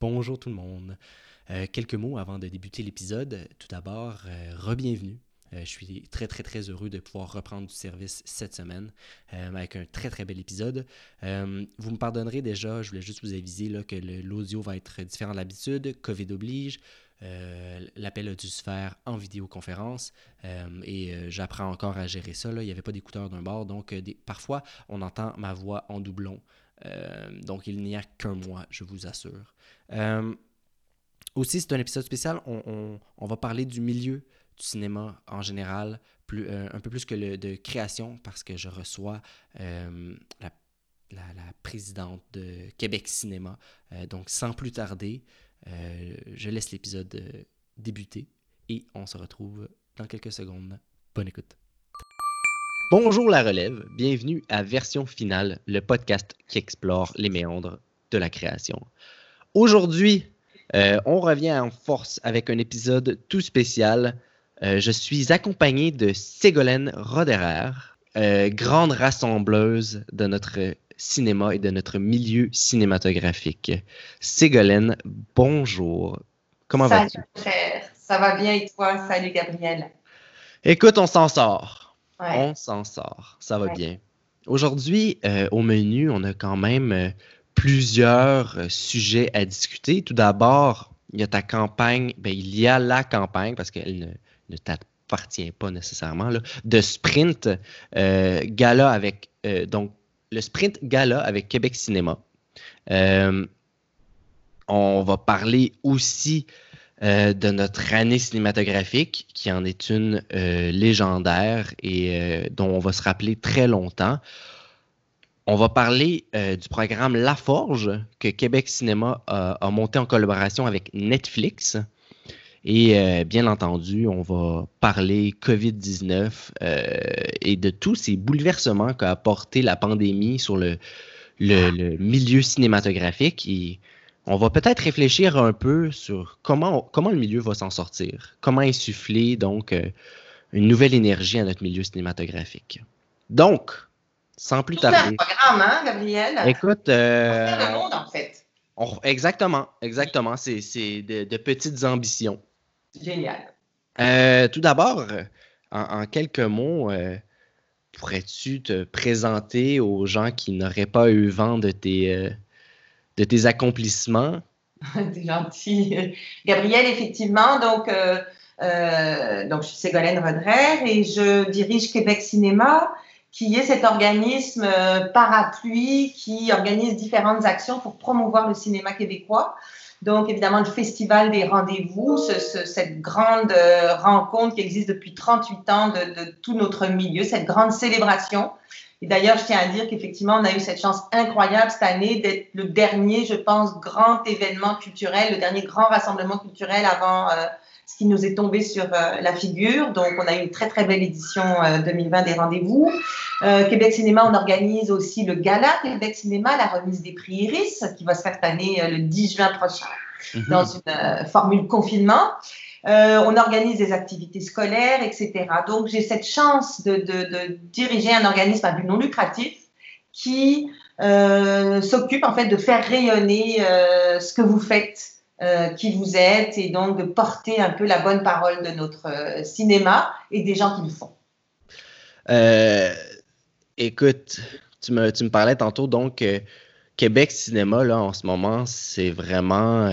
Bonjour tout le monde. Euh, quelques mots avant de débuter l'épisode. Tout d'abord, euh, re-bienvenue. Euh, je suis très très très heureux de pouvoir reprendre du service cette semaine avec un très très bel épisode. vous me pardonnerez déjà, je voulais juste vous aviser que l'audio va être différent de l'habitude. COVID oblige. L'appel a dû se faire en vidéoconférence et j'apprends encore à gérer ça. Il n'y avait pas d'écouteurs d'un bord, donc parfois on entend ma voix en doublon. Donc il n'y a qu'un mois, je vous assure. Euh, aussi, c'est un épisode spécial. On, va parler du milieu du cinéma en général, euh, un peu plus que de création, parce que je reçois euh, la, présidente de Québec Cinéma. donc, sans plus tarder, je laisse l'épisode débuter et on se retrouve dans quelques secondes. Bonne écoute. Bonjour la relève, bienvenue à Version Finale, le podcast qui explore les méandres de la création. Aujourd'hui, euh, on revient en force avec un épisode tout spécial. Euh, je suis accompagné de Ségolène Roderer, euh, grande rassembleuse de notre cinéma et de notre milieu cinématographique. Ségolène, bonjour. Comment vas-tu? frère, ça va bien et toi? Salut Gabriel. Écoute, on s'en sort. On s'en sort, ça va bien. Aujourd'hui, au menu, on a quand même plusieurs euh, sujets à discuter. Tout d'abord, il y a ta campagne, ben, il y a la campagne, parce qu'elle ne, t'appartient pas nécessairement, de sprint euh, gala avec, euh, donc, le sprint gala avec Québec Cinéma. on va parler aussi de notre année cinématographique, qui en est une légendaire et dont on va se rappeler très longtemps. On va parler euh, du programme La Forge que Québec Cinéma a, monté en collaboration avec Netflix. Et euh, bien entendu, on va parler COVID-19 euh, et de tous ces bouleversements qu'a apporté la pandémie sur le, milieu cinématographique. On va peut-être réfléchir un peu sur comment, comment le milieu va s'en sortir, comment insuffler donc une nouvelle énergie à notre milieu cinématographique. Donc, sans plus tarder. C'est un programme, hein, Gabriel? Écoute. Euh, le monde, en fait. exactement, exactement. C'est de, petites ambitions. Génial. Euh, tout d'abord, en, quelques mots, euh, pourrais-tu te présenter aux gens qui n'auraient pas eu vent de tes, de tes accomplissements? C'est gentil. Gabriel, effectivement, donc, donc je suis Ségolène Rodrer et je dirige Québec Cinéma qui est cet organisme euh, parapluie qui organise différentes actions pour promouvoir le cinéma québécois. Donc, évidemment, le Festival des rendez-vous, cette grande euh, rencontre qui existe depuis 38 ans de, tout notre milieu, cette grande célébration. Et d'ailleurs, je tiens à dire qu'effectivement, on a eu cette chance incroyable cette année d'être le dernier, je pense, grand événement culturel, le dernier grand rassemblement culturel avant euh, ce qui nous est tombé sur euh, la figure. Donc, on a eu une très, très belle édition 2020 euh, des rendez-vous. Euh, Québec Cinéma, on organise aussi le gala Québec Cinéma, la remise des prix Iris, qui va se faire cette année le 10 juin prochain, mhm. dans une formule confinement. on organise des activités scolaires, etc. Donc, j'ai cette chance de, de, diriger un organisme à but non lucratif qui s'occupe en fait de faire rayonner ce que vous faites euh, qui vous êtes et donc de porter un peu la bonne parole de notre euh, cinéma et des gens qui le font. Euh, écoute, tu me, tu me, parlais tantôt, donc Québec Cinéma, là, en ce moment, c'est vraiment,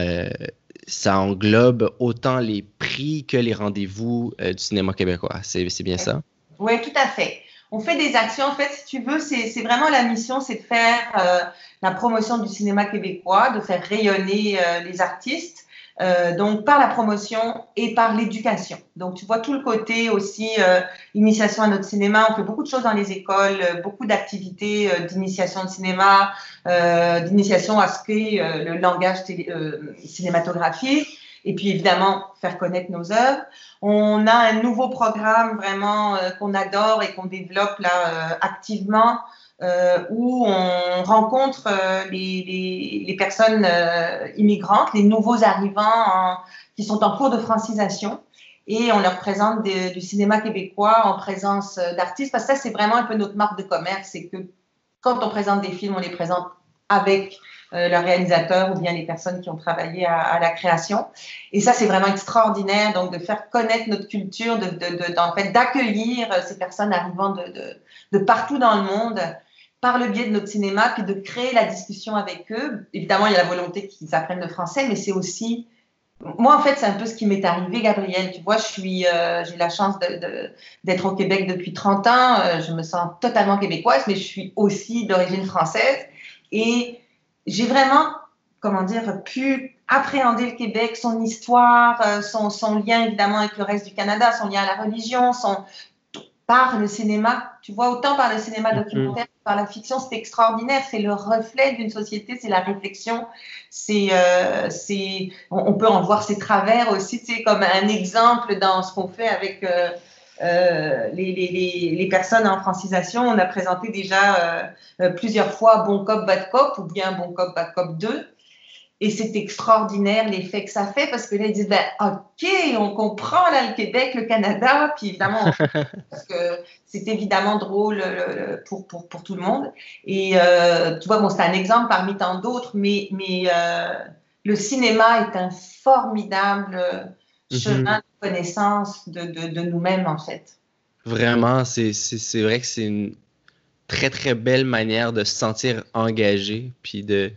ça englobe autant les prix que les rendez-vous du cinéma québécois. C'est bien ça? Oui, tout à fait on fait des actions. En fait, si tu veux, c'est vraiment la mission, c'est de faire euh, la promotion du cinéma québécois, de faire rayonner euh, les artistes. Euh, donc par la promotion et par l'éducation. Donc tu vois tout le côté aussi initiation à notre cinéma. On fait beaucoup de choses dans les écoles, beaucoup d'activités d'initiation de cinéma, d'initiation à ce qu'est le langage cinématographique et puis évidemment faire connaître nos œuvres. On a un nouveau programme vraiment euh, qu'on adore et qu'on développe là euh, activement. Euh, où on rencontre les, les, personnes immigrantes, les nouveaux arrivants qui sont en cours de francisation. Et on leur présente du cinéma québécois en présence d'artistes. Parce que ça c'est vraiment un peu notre marque de commerce, c'est que quand on présente des films, on les présente avec euh, le réalisateur ou bien les personnes qui ont travaillé à, la création. Et ça, c'est vraiment extraordinaire, donc de faire connaître notre culture, d'accueillir ces personnes arrivant de, partout dans le monde par le biais de notre cinéma, puis de créer la discussion avec eux. Évidemment, il y a la volonté qu'ils apprennent le français, mais c'est aussi moi, en fait, c'est un peu ce qui m'est arrivé, Gabriel. Tu vois, je suis, euh, j'ai la chance d'être au Québec depuis 30 ans. Euh, je me sens totalement québécoise, mais je suis aussi d'origine française. Et j'ai vraiment, comment dire, pu appréhender le Québec, son histoire, euh, son, son, lien évidemment avec le reste du Canada, son lien à la religion, son, par le cinéma. Tu vois, autant par le cinéma mm-hmm. documentaire que par la fiction, c'est extraordinaire. C'est le reflet d'une société, c'est la réflexion. C'est, euh, c'est, on, peut en voir ses travers aussi, tu sais, comme un exemple dans ce qu'on fait avec euh, euh, les, les, les, personnes en francisation. On a présenté déjà plusieurs fois Bon Cop, Bad Cop ou bien Bon Cop, Bad Cop 2. Et c'est extraordinaire l'effet que ça fait parce que là, ils disent, ben, OK, on comprend là le Québec, le Canada, puis évidemment, parce que c'est évidemment drôle pour, pour, pour, tout le monde. Et euh, tu vois, bon, c'est un exemple parmi tant d'autres, mais, mais euh, le cinéma est un formidable mhm. chemin de connaissance de, de, de nous-mêmes, en fait. Vraiment, c'est vrai que c'est une très, très belle manière de se sentir engagé, puis de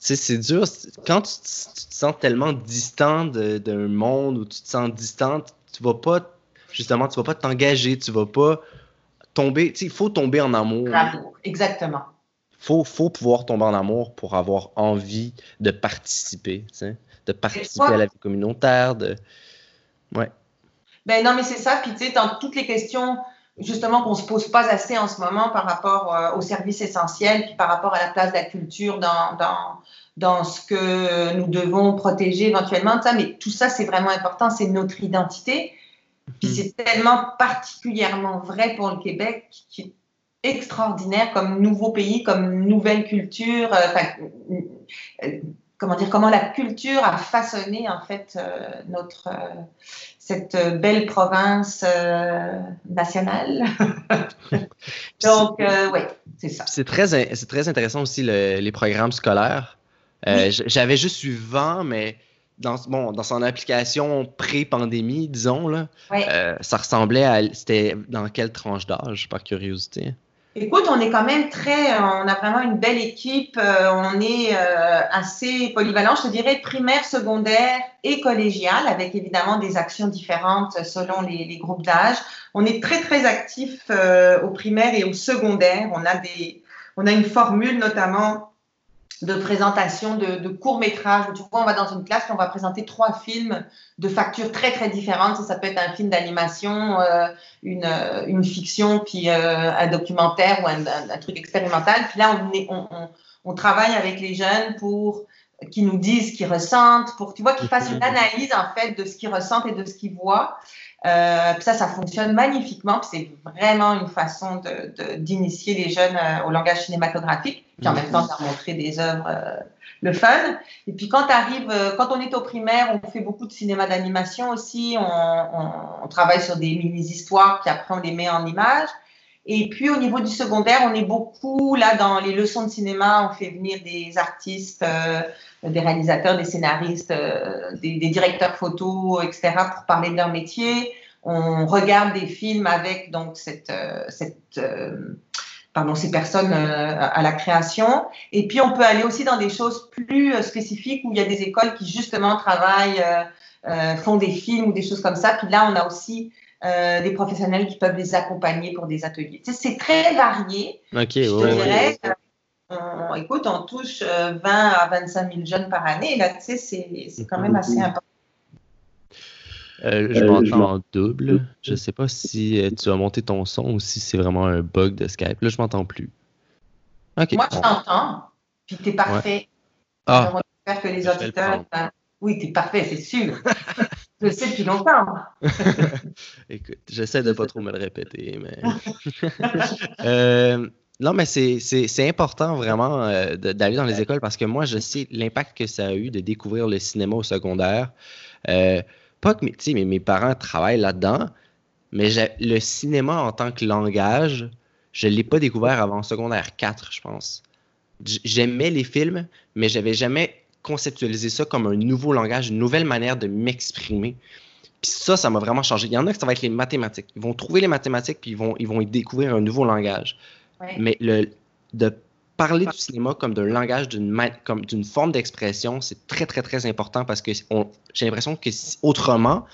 sais, c'est dur. Quand tu, te sens tellement distant d'un monde où tu te sens distante, tu vas pas, justement, tu vas pas t'engager, tu vas pas tomber. Tu sais, il faut tomber en amour. L'amour, exactement. Il faut, faut pouvoir tomber en amour pour avoir envie de participer, tu sais, de participer à la vie communautaire, de. Ouais. Ben non, mais c'est ça. Puis, tu sais, dans toutes les questions justement qu'on ne se pose pas assez en ce moment par rapport euh, aux services essentiels, puis par rapport à la place de la culture dans, dans, dans ce que nous devons protéger éventuellement. Ça, mais tout ça, c'est vraiment important, c'est notre identité. Puis mhm. c'est tellement particulièrement vrai pour le Québec, qui est extraordinaire comme nouveau pays, comme nouvelle culture. Euh, euh, comment dire, comment la culture a façonné en fait notre cette euh, belle province euh, nationale. Donc, euh, oui, c'est ça. C'est très, très intéressant aussi les programmes scolaires. J'avais juste eu vent, mais dans, bon, dans son application pré-pandémie, disons, là, ça ressemblait à. C'était dans quelle tranche d'âge, par curiosité? Écoute, on est quand même très, on a vraiment une belle équipe, euh, on est euh, assez polyvalent, je dirais primaire, secondaire et collégial, avec évidemment des actions différentes selon les, groupes d'âge. On est très très actif euh, au primaire et au secondaire. On a des, on a une formule notamment de présentation de, courts-métrages. Tu vois, on va dans une classe et on va présenter trois films de factures très, très différentes. Ça, peut être un film d'animation, euh, une, euh, une, fiction, puis euh, un documentaire ou un, truc expérimental. Puis là, on, on, on, travaille avec les jeunes pour qu'ils nous disent ce qu'ils ressentent, pour, tu vois, qu'ils fassent une analyse, en fait, de ce qu'ils ressentent et de ce qu'ils voient. Euh, puis ça, ça fonctionne magnifiquement. c'est vraiment une façon d'initier de, les jeunes euh, au langage cinématographique. Puis en même temps, de montrer des œuvres, euh, le fun. Et puis quand, arrive, quand on est au primaire, on fait beaucoup de cinéma d'animation aussi. On, on, travaille sur des mini-histoires, puis après on les met en images. Et puis au niveau du secondaire, on est beaucoup là dans les leçons de cinéma. On fait venir des artistes des réalisateurs, des scénaristes, euh, des, directeurs photos, etc., pour parler de leur métier. On regarde des films avec donc cette, euh, cette euh, pardon, ces personnes à la création. Et puis, on peut aller aussi dans des choses plus spécifiques où il y a des écoles qui, justement, travaillent, font des films ou des choses comme ça. Puis là, on a aussi des professionnels qui peuvent les accompagner pour des ateliers. c'est très varié. OK, ouais, on, écoute, on touche 20 euh, à 25 000 jeunes par année. Là, tu sais, c'est quand même assez important. Euh, je euh, m'entends en double. Je ne sais pas si tu as monté ton son ou si c'est vraiment un bug de Skype. Là, je m'entends plus. Moi, je t'entends. Puis tu es parfait. Ah. J'espère que les auditeurs. Ben, oui, tu es parfait, c'est sûr. je le sais depuis longtemps. Écoute, j'essaie de ne pas trop me le répéter, mais. euh, non, mais c'est important vraiment euh, d'aller dans les écoles parce que moi, je sais l'impact que ça a eu de découvrir le cinéma au secondaire. Euh, pas que mes, mes parents travaillent là-dedans, mais le cinéma en tant que langage, je ne l'ai pas découvert avant secondaire 4, je pense. j'aimais les films, mais j'avais jamais conceptualisé ça comme un nouveau langage, une nouvelle manière de m'exprimer. Puis ça, ça m'a vraiment changé. Il y en a qui ça va être les mathématiques. Ils vont trouver les mathématiques, puis ils vont, ils vont y découvrir un nouveau langage. Mais le, de parler du cinéma comme d'un langage, d'une forme d'expression, c'est très, très, très important parce que j'ai l'impression que autrement,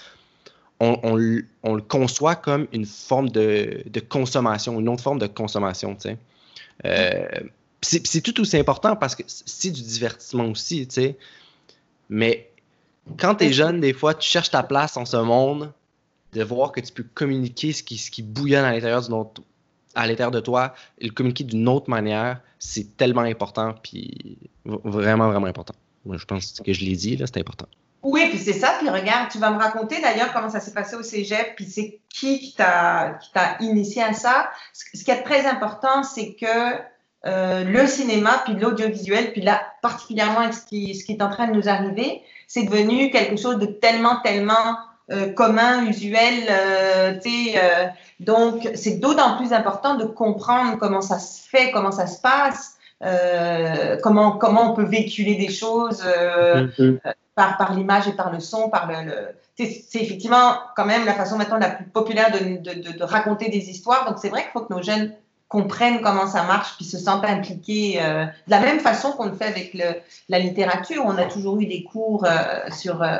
on, on, le conçoit comme une forme de, de, consommation, une autre forme de consommation, tu sais. Euh, c'est tout aussi important parce que c'est du divertissement aussi, tu sais. Mais quand tu es jeune, des fois, tu cherches ta place en ce monde, de voir que tu peux communiquer ce qui, ce qui bouillonne à l'intérieur à l'intérieur de toi, et le communiquer d'une autre manière, c'est tellement important, puis vraiment, vraiment important. Moi, je pense que je l'ai dit, là, c'est important. Oui, puis c'est ça. Puis regarde, tu vas me raconter d'ailleurs comment ça s'est passé au cégep, puis c'est qui qui t'a initié à ça. Ce qui est très important, c'est que euh, le cinéma, puis l'audiovisuel, puis là, particulièrement ce qui, ce qui est en train de nous arriver, c'est devenu quelque chose de tellement, tellement euh, commun, usuel. Euh, euh, donc, c'est d'autant plus important de comprendre comment ça se fait, comment ça se passe, comment, comment on peut véhiculer des choses mm-hmm. par, par l'image et par le son, par le, c'est effectivement quand même la façon maintenant la plus populaire de, de, de raconter des histoires. Donc, c'est vrai qu'il faut que nos jeunes comprennent comment ça marche, puis se sentent impliqués euh, de la même façon qu'on le fait avec le, la littérature. On a toujours eu des cours euh, sur euh,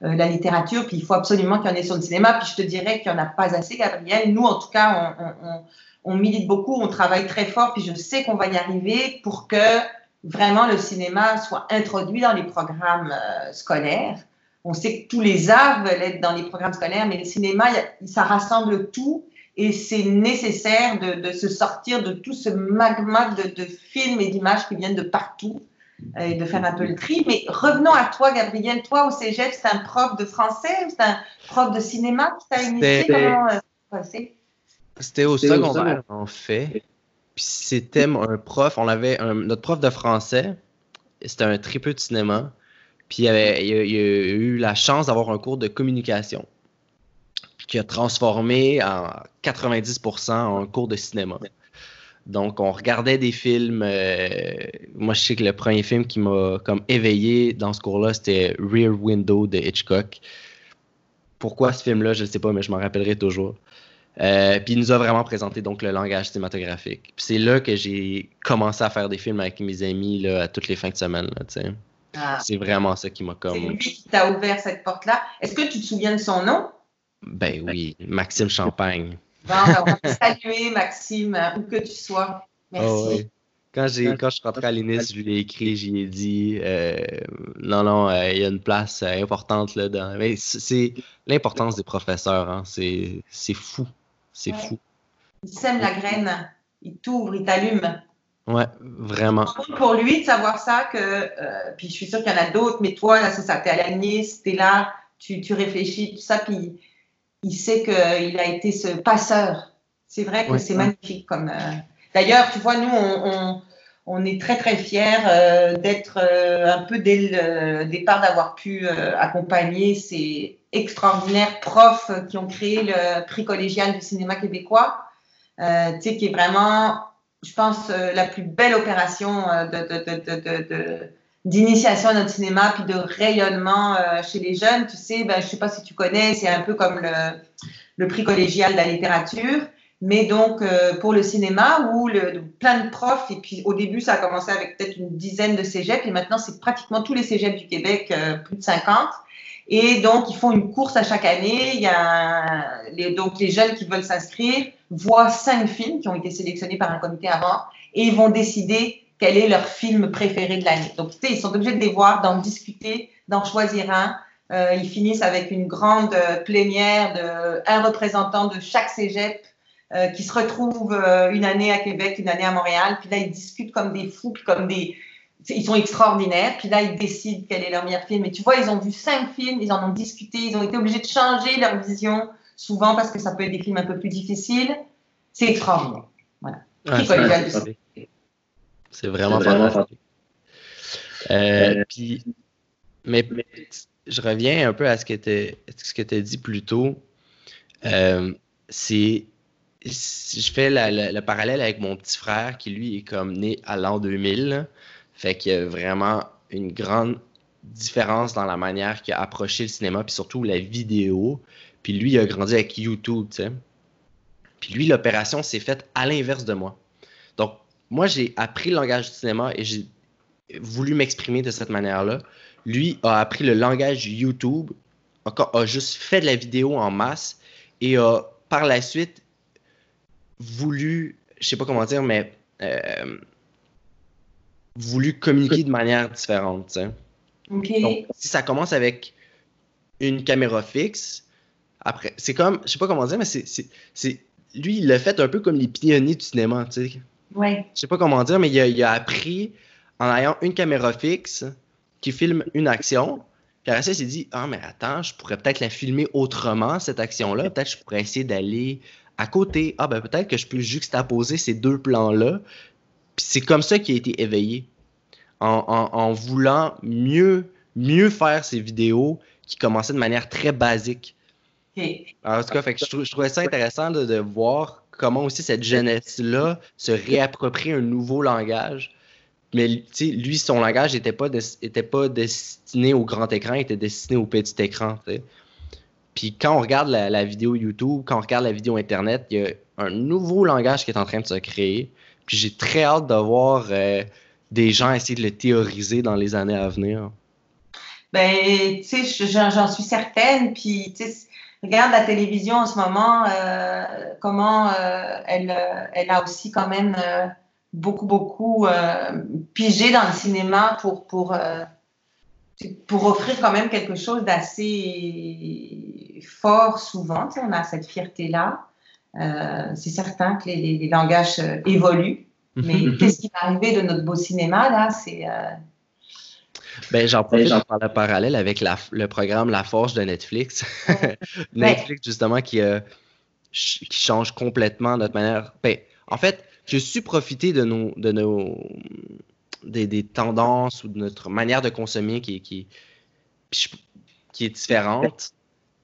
la littérature, puis il faut absolument qu'il y en ait sur le cinéma. Puis je te dirais qu'il n'y en a pas assez, Gabriel. Nous, en tout cas, on, on, on, milite beaucoup, on travaille très fort, puis je sais qu'on va y arriver pour que vraiment le cinéma soit introduit dans les programmes scolaires. On sait que tous les arts veulent être dans les programmes scolaires, mais le cinéma, ça rassemble tout et c'est nécessaire de, de, se sortir de tout ce magma de, de films et d'images qui viennent de partout euh, et de faire un peu le tri. Mais revenons à toi, Gabriel. Toi, au cégep, c'est un prof de français ou c'est un prof de cinéma qui t'a initié? Comment euh, C'était au secondaire, en fait. Puis c'était un prof, on avait un, notre prof de français, c'était un peu de cinéma. Puis il, avait, il a eu la chance d'avoir un cours de communication qui a transformé en 90% en cours de cinéma. Donc, on regardait des films. Euh, moi, je sais que le premier film qui m'a comme éveillé dans ce cours-là, c'était Rear Window de Hitchcock. Pourquoi ce film-là, je ne sais pas, mais je m'en rappellerai toujours. Euh, puis il nous a vraiment présenté donc le langage cinématographique. c'est là que j'ai commencé à faire des films avec mes amis là, à toutes les fins de semaine. Ah. C'est vraiment ça qui m'a comme. C'est lui qui t'a ouvert cette porte-là. Est-ce que tu te souviens de son nom? Ben oui, Maxime Champagne. Bon, ben, on va saluer Maxime, où que tu sois. Merci. Quand, j'ai, quand je suis rentré à l'INIS, je lui ai écrit, j'y ai dit euh, non, non, euh, il y a une place euh, importante là dedans. Mais c'est l'importance des professeurs, hein, c'est, fou. C'est fou. Il sème la graine, il t'ouvre, il t'allume. Ouais, vraiment. Pour lui de savoir ça, que, puis je suis sûre qu'il y en a d'autres, mais toi, là, c'est ça, t'es à la Nice, t'es là, tu, tu réfléchis, tout ça, puis il sait qu'il a été ce passeur. C'est vrai que c'est magnifique. Comme, euh, D'ailleurs, tu vois, nous, on, on, est très, très fiers euh, d'être euh, un peu dès le départ, d'avoir pu accompagner ces extraordinaires profs qui ont créé le prix collégial du cinéma québécois, tu sais, qui est vraiment, je pense, la plus belle opération de, de d'initiation à notre cinéma, puis de rayonnement euh, chez les jeunes. Tu sais, ben, je ne sais pas si tu connais, c'est un peu comme le, prix collégial de la littérature, mais donc euh, pour le cinéma, où le, plein de profs, et puis au début, ça a commencé avec peut-être une dizaine de cégeps, et maintenant, c'est pratiquement tous les cégeps du Québec, euh, plus de 50. Et donc, ils font une course à chaque année. Il y a donc les jeunes qui veulent s'inscrire voient cinq films qui ont été sélectionnés par un comité avant, et ils vont décider quel est leur film préféré de l'année. Donc, tu sais, ils sont obligés de les voir, d'en discuter, d'en choisir un. Euh, ils finissent avec une grande euh, plénière de un représentant de chaque cégep euh, qui se retrouve euh, une année à Québec, une année à Montréal. Puis là, ils discutent comme des fous, puis comme des. Ils sont extraordinaires. Puis là, ils décident quel est leur meilleur film. Et tu vois, ils ont vu cinq films, ils en ont discuté, ils ont été obligés de changer leur vision, souvent parce que ça peut être des films un peu plus difficiles. C'est extraordinaire. Voilà. C'est vraiment fantastique. Euh, puis, mais, je reviens un peu à ce que tu as dit plus tôt. Euh, c'est je fais le parallèle avec mon petit frère qui, lui, est comme né à l'an 2000. Fait qu'il y a vraiment une grande différence dans la manière qu'il a approché le cinéma, puis surtout la vidéo. Puis lui, il a grandi avec YouTube, tu sais. Puis lui, l'opération s'est faite à l'inverse de moi. Moi, j'ai appris le langage du cinéma et j'ai voulu m'exprimer de cette manière-là. Lui a appris le langage YouTube, a juste fait de la vidéo en masse et a par la suite voulu, je sais pas comment dire, mais euh, voulu communiquer de manière différente. Donc, si ça commence avec une caméra fixe, après, c'est comme, je sais pas comment dire, mais c'est, lui, il l'a fait un peu comme les pionniers du cinéma, tu sais. Ouais. Je sais pas comment dire, mais il a, appris en ayant une caméra fixe qui filme une action. Puis après ça, il s'est dit, ah, mais attends, je pourrais peut-être la filmer autrement, cette action-là. Peut-être je pourrais essayer d'aller à côté. Ah, ben peut-être que je peux juxtaposer ces deux plans-là. Puis c'est comme ça qu'il a été éveillé. En, voulant mieux, mieux faire ses vidéos qui commençaient de manière très basique. en tout cas, fait je, trouvais ça intéressant de, voir comment aussi cette jeunesse-là se réapproprie un nouveau langage. Mais lui, son langage n'était pas, destiné au grand écran, il était destiné au petit écran. Puis quand on regarde la, vidéo YouTube, quand on regarde la vidéo Internet, il y a un nouveau langage qui est en train de se créer. Puis j'ai très hâte de voir euh, des gens essayer de le théoriser dans les années à venir. Ben, tu sais, j'en suis certaine. Puis, tu sais, regarde la télévision en ce moment, euh, comment euh, elle, elle a aussi quand même beaucoup, beaucoup pigé dans le cinéma pour, pour pour offrir quand même quelque chose d'assez fort souvent. Tu sais, on a cette fierté-là. Euh, c'est certain que les, langages euh, évoluent, mais qu'est-ce qui va arriver de notre beau cinéma là C'est euh... ben, j'en profite j'en parle parallèle avec la, le programme La Forge de Netflix. Netflix, justement, qui, euh, qui change complètement notre manière. Ben, en fait, je suis profité de nos, de nos, des, tendances ou de notre manière de consommer qui, qui, qui est différente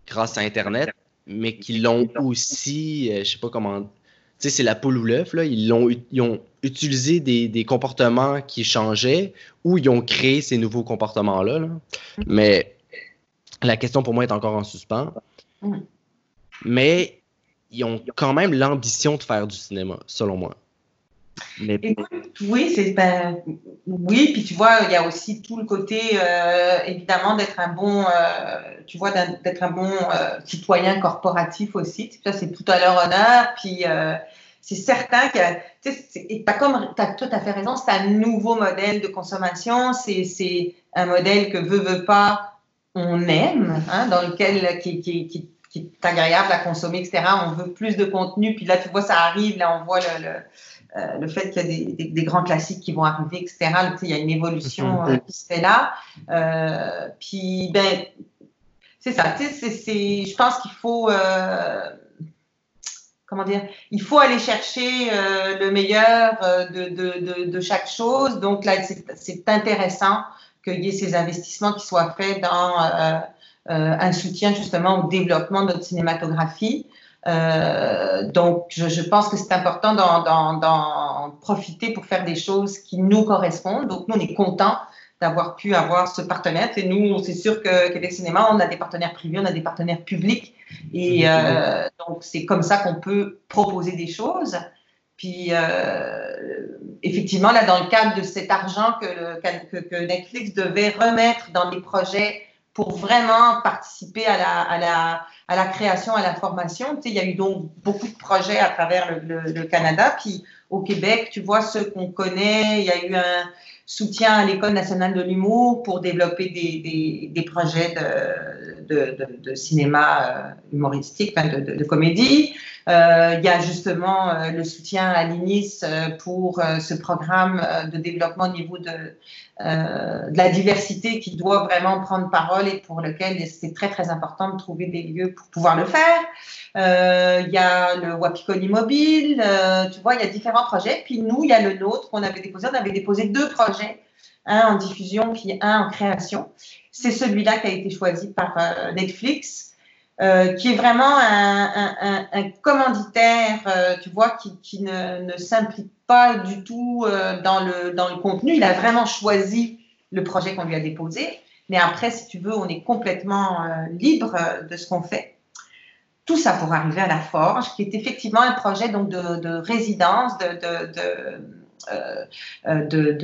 grâce à Internet, mais qui l'ont aussi, je euh, je sais pas comment, sais, c'est la poule ou l'œuf, là, ils, l'ont, ils ont utilisé des, des, comportements qui changeaient ou ils ont créé ces nouveaux comportements-là. Là. Mais la question pour moi est encore en suspens. Mm. Mais ils ont quand même l'ambition de faire du cinéma, selon moi oui, c'est ben, oui, puis tu vois, il y a aussi tout le côté euh, évidemment d'être un bon, euh, tu vois, d'être un bon euh, citoyen corporatif aussi. Ça, c'est tout à leur honneur. Puis c'est certain que tu as comme, as tout à fait raison, c'est un nouveau modèle de consommation. C'est un modèle que veut veut pas, on aime, hein, dans lequel qui, qui, qui, qui, est agréable à consommer, etc. On veut plus de contenu. Puis là, tu vois, ça arrive. Là, on voit le euh, le fait qu'il y a des, des, grands classiques qui vont arriver, etc. il y a une évolution euh, qui se fait là. Euh, puis, ben, c'est ça. c'est, je pense qu'il faut, comment dire, il faut aller chercher le meilleur de, de, chaque chose. Donc là, c'est, intéressant qu'il y ait ces investissements qui soient faits dans un soutien justement au développement de notre cinématographie. Euh, donc, je, pense que c'est important d'en profiter pour faire des choses qui nous correspondent. Donc, nous, on est contents d'avoir pu avoir ce partenaire. Et nous, c'est sûr que Québec Cinéma, on a des partenaires privés, on a des partenaires publics. Et euh, donc, c'est comme ça qu'on peut proposer des choses. Puis, euh, effectivement, là, dans le cadre de cet argent que, que, Netflix devait remettre dans les projets pour vraiment participer à la, à la à la création, à la formation. Tu sais, il y a eu donc beaucoup de projets à travers le, Canada. Puis au Québec, tu vois, ceux qu'on connaît, il y a eu un soutien à l'École nationale de l'humour pour développer des, projets de, cinéma euh, humoristique, de, comédie. Euh, il y a justement euh, le soutien à l'INIS pour ce programme de développement au niveau de, de la diversité qui doit vraiment prendre parole et pour lequel c'est très très important de trouver des lieux pour pouvoir le faire. Il y a le Wapikoni Mobile, tu vois, il y a différents projets. Puis nous, il y a le nôtre qu'on avait déposé. On avait déposé deux projets, un en diffusion puis un en création. C'est celui-là qui a été choisi par Netflix. Euh, qui est vraiment un, commanditaire, euh, tu vois, qui, ne, s'implique pas du tout euh, dans, le, dans le contenu. Il a vraiment choisi le projet qu'on lui a déposé. Mais après, si tu veux, on est complètement libre de ce qu'on fait. Tout ça pour arriver à la Forge, qui est effectivement un projet donc, de, résidence, de, de, de, lieu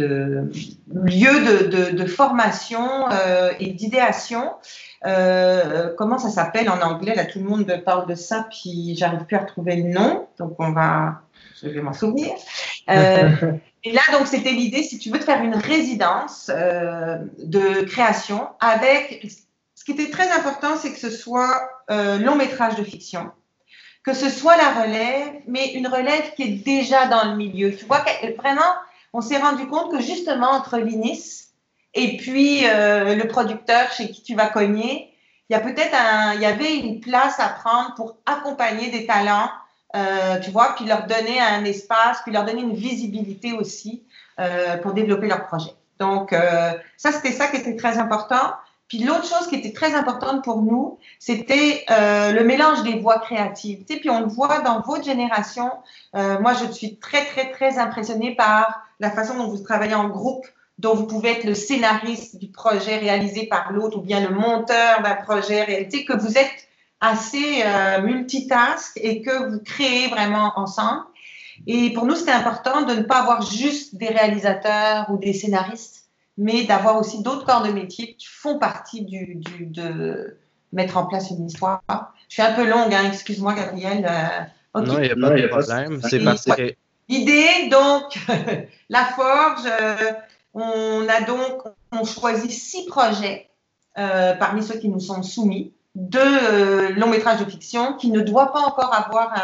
de, formation et d'idéation euh, comment ça s'appelle en anglais? Là, tout le monde parle de ça, puis j'arrive plus à retrouver le nom. Donc, on va, je vais m'en souvenir. Euh, et là, donc, c'était l'idée, si tu veux, de faire une résidence euh, de création avec. Ce qui était très important, c'est que ce soit long métrage de fiction, que ce soit la relève, mais une relève qui est déjà dans le milieu. Tu vois, vraiment, on s'est rendu compte que justement entre l'INIS et puis euh, le producteur chez qui tu vas cogner, il y a peut-être un, il y avait une place à prendre pour accompagner des talents, euh, tu vois, puis leur donner un espace, puis leur donner une visibilité aussi euh, pour développer leur projet. Donc ça, c'était ça qui était très important. Puis l'autre chose qui était très importante pour nous, c'était le mélange des voix créatives. Tu sais, puis on le voit dans votre génération. moi, je suis très, très, très impressionnée par la façon dont vous travaillez en groupe dont vous pouvez être le scénariste du projet réalisé par l'autre ou bien le monteur d'un projet réalisé, que vous êtes assez euh, multitask et que vous créez vraiment ensemble. Et pour nous, c'était important de ne pas avoir juste des réalisateurs ou des scénaristes, mais d'avoir aussi d'autres corps de métier qui font partie du, du, de mettre en place une histoire. Je suis un peu longue, hein, excuse-moi Gabriel. Euh, non, il n'y a pas de problème. C'est que... L'idée, donc, la forge, euh, on a donc on choisit six projets euh, parmi ceux qui nous sont soumis de euh, longs métrages de fiction qui ne doivent pas encore avoir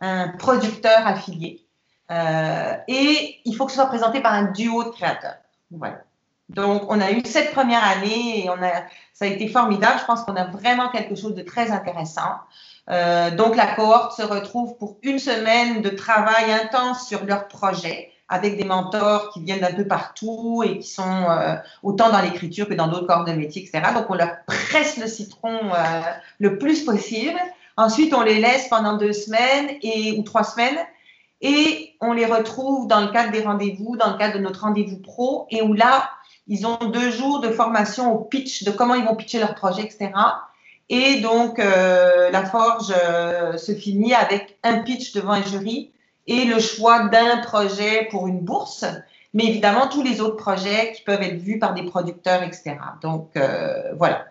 un, producteur affilié. Euh, et il faut que ce soit présenté par un duo de créateurs. Voilà. Donc, on a eu cette première année et on a, ça a été formidable. Je pense qu'on a vraiment quelque chose de très intéressant. donc, la cohorte se retrouve pour une semaine de travail intense sur leur projet avec des mentors qui viennent d'un peu partout et qui sont euh, autant dans l'écriture que dans d'autres corps de métier, etc. Donc, on leur presse le citron euh, le plus possible. Ensuite, on les laisse pendant deux semaines et, ou trois semaines et on les retrouve dans le cadre des rendez-vous, dans le cadre de notre rendez-vous pro et où là, ils ont deux jours de formation au pitch, de comment ils vont pitcher leur projet, etc. Et donc, euh, la forge se finit avec un pitch devant un jury et le choix d'un projet pour une bourse, mais évidemment tous les autres projets qui peuvent être vus par des producteurs, etc. Donc euh, voilà.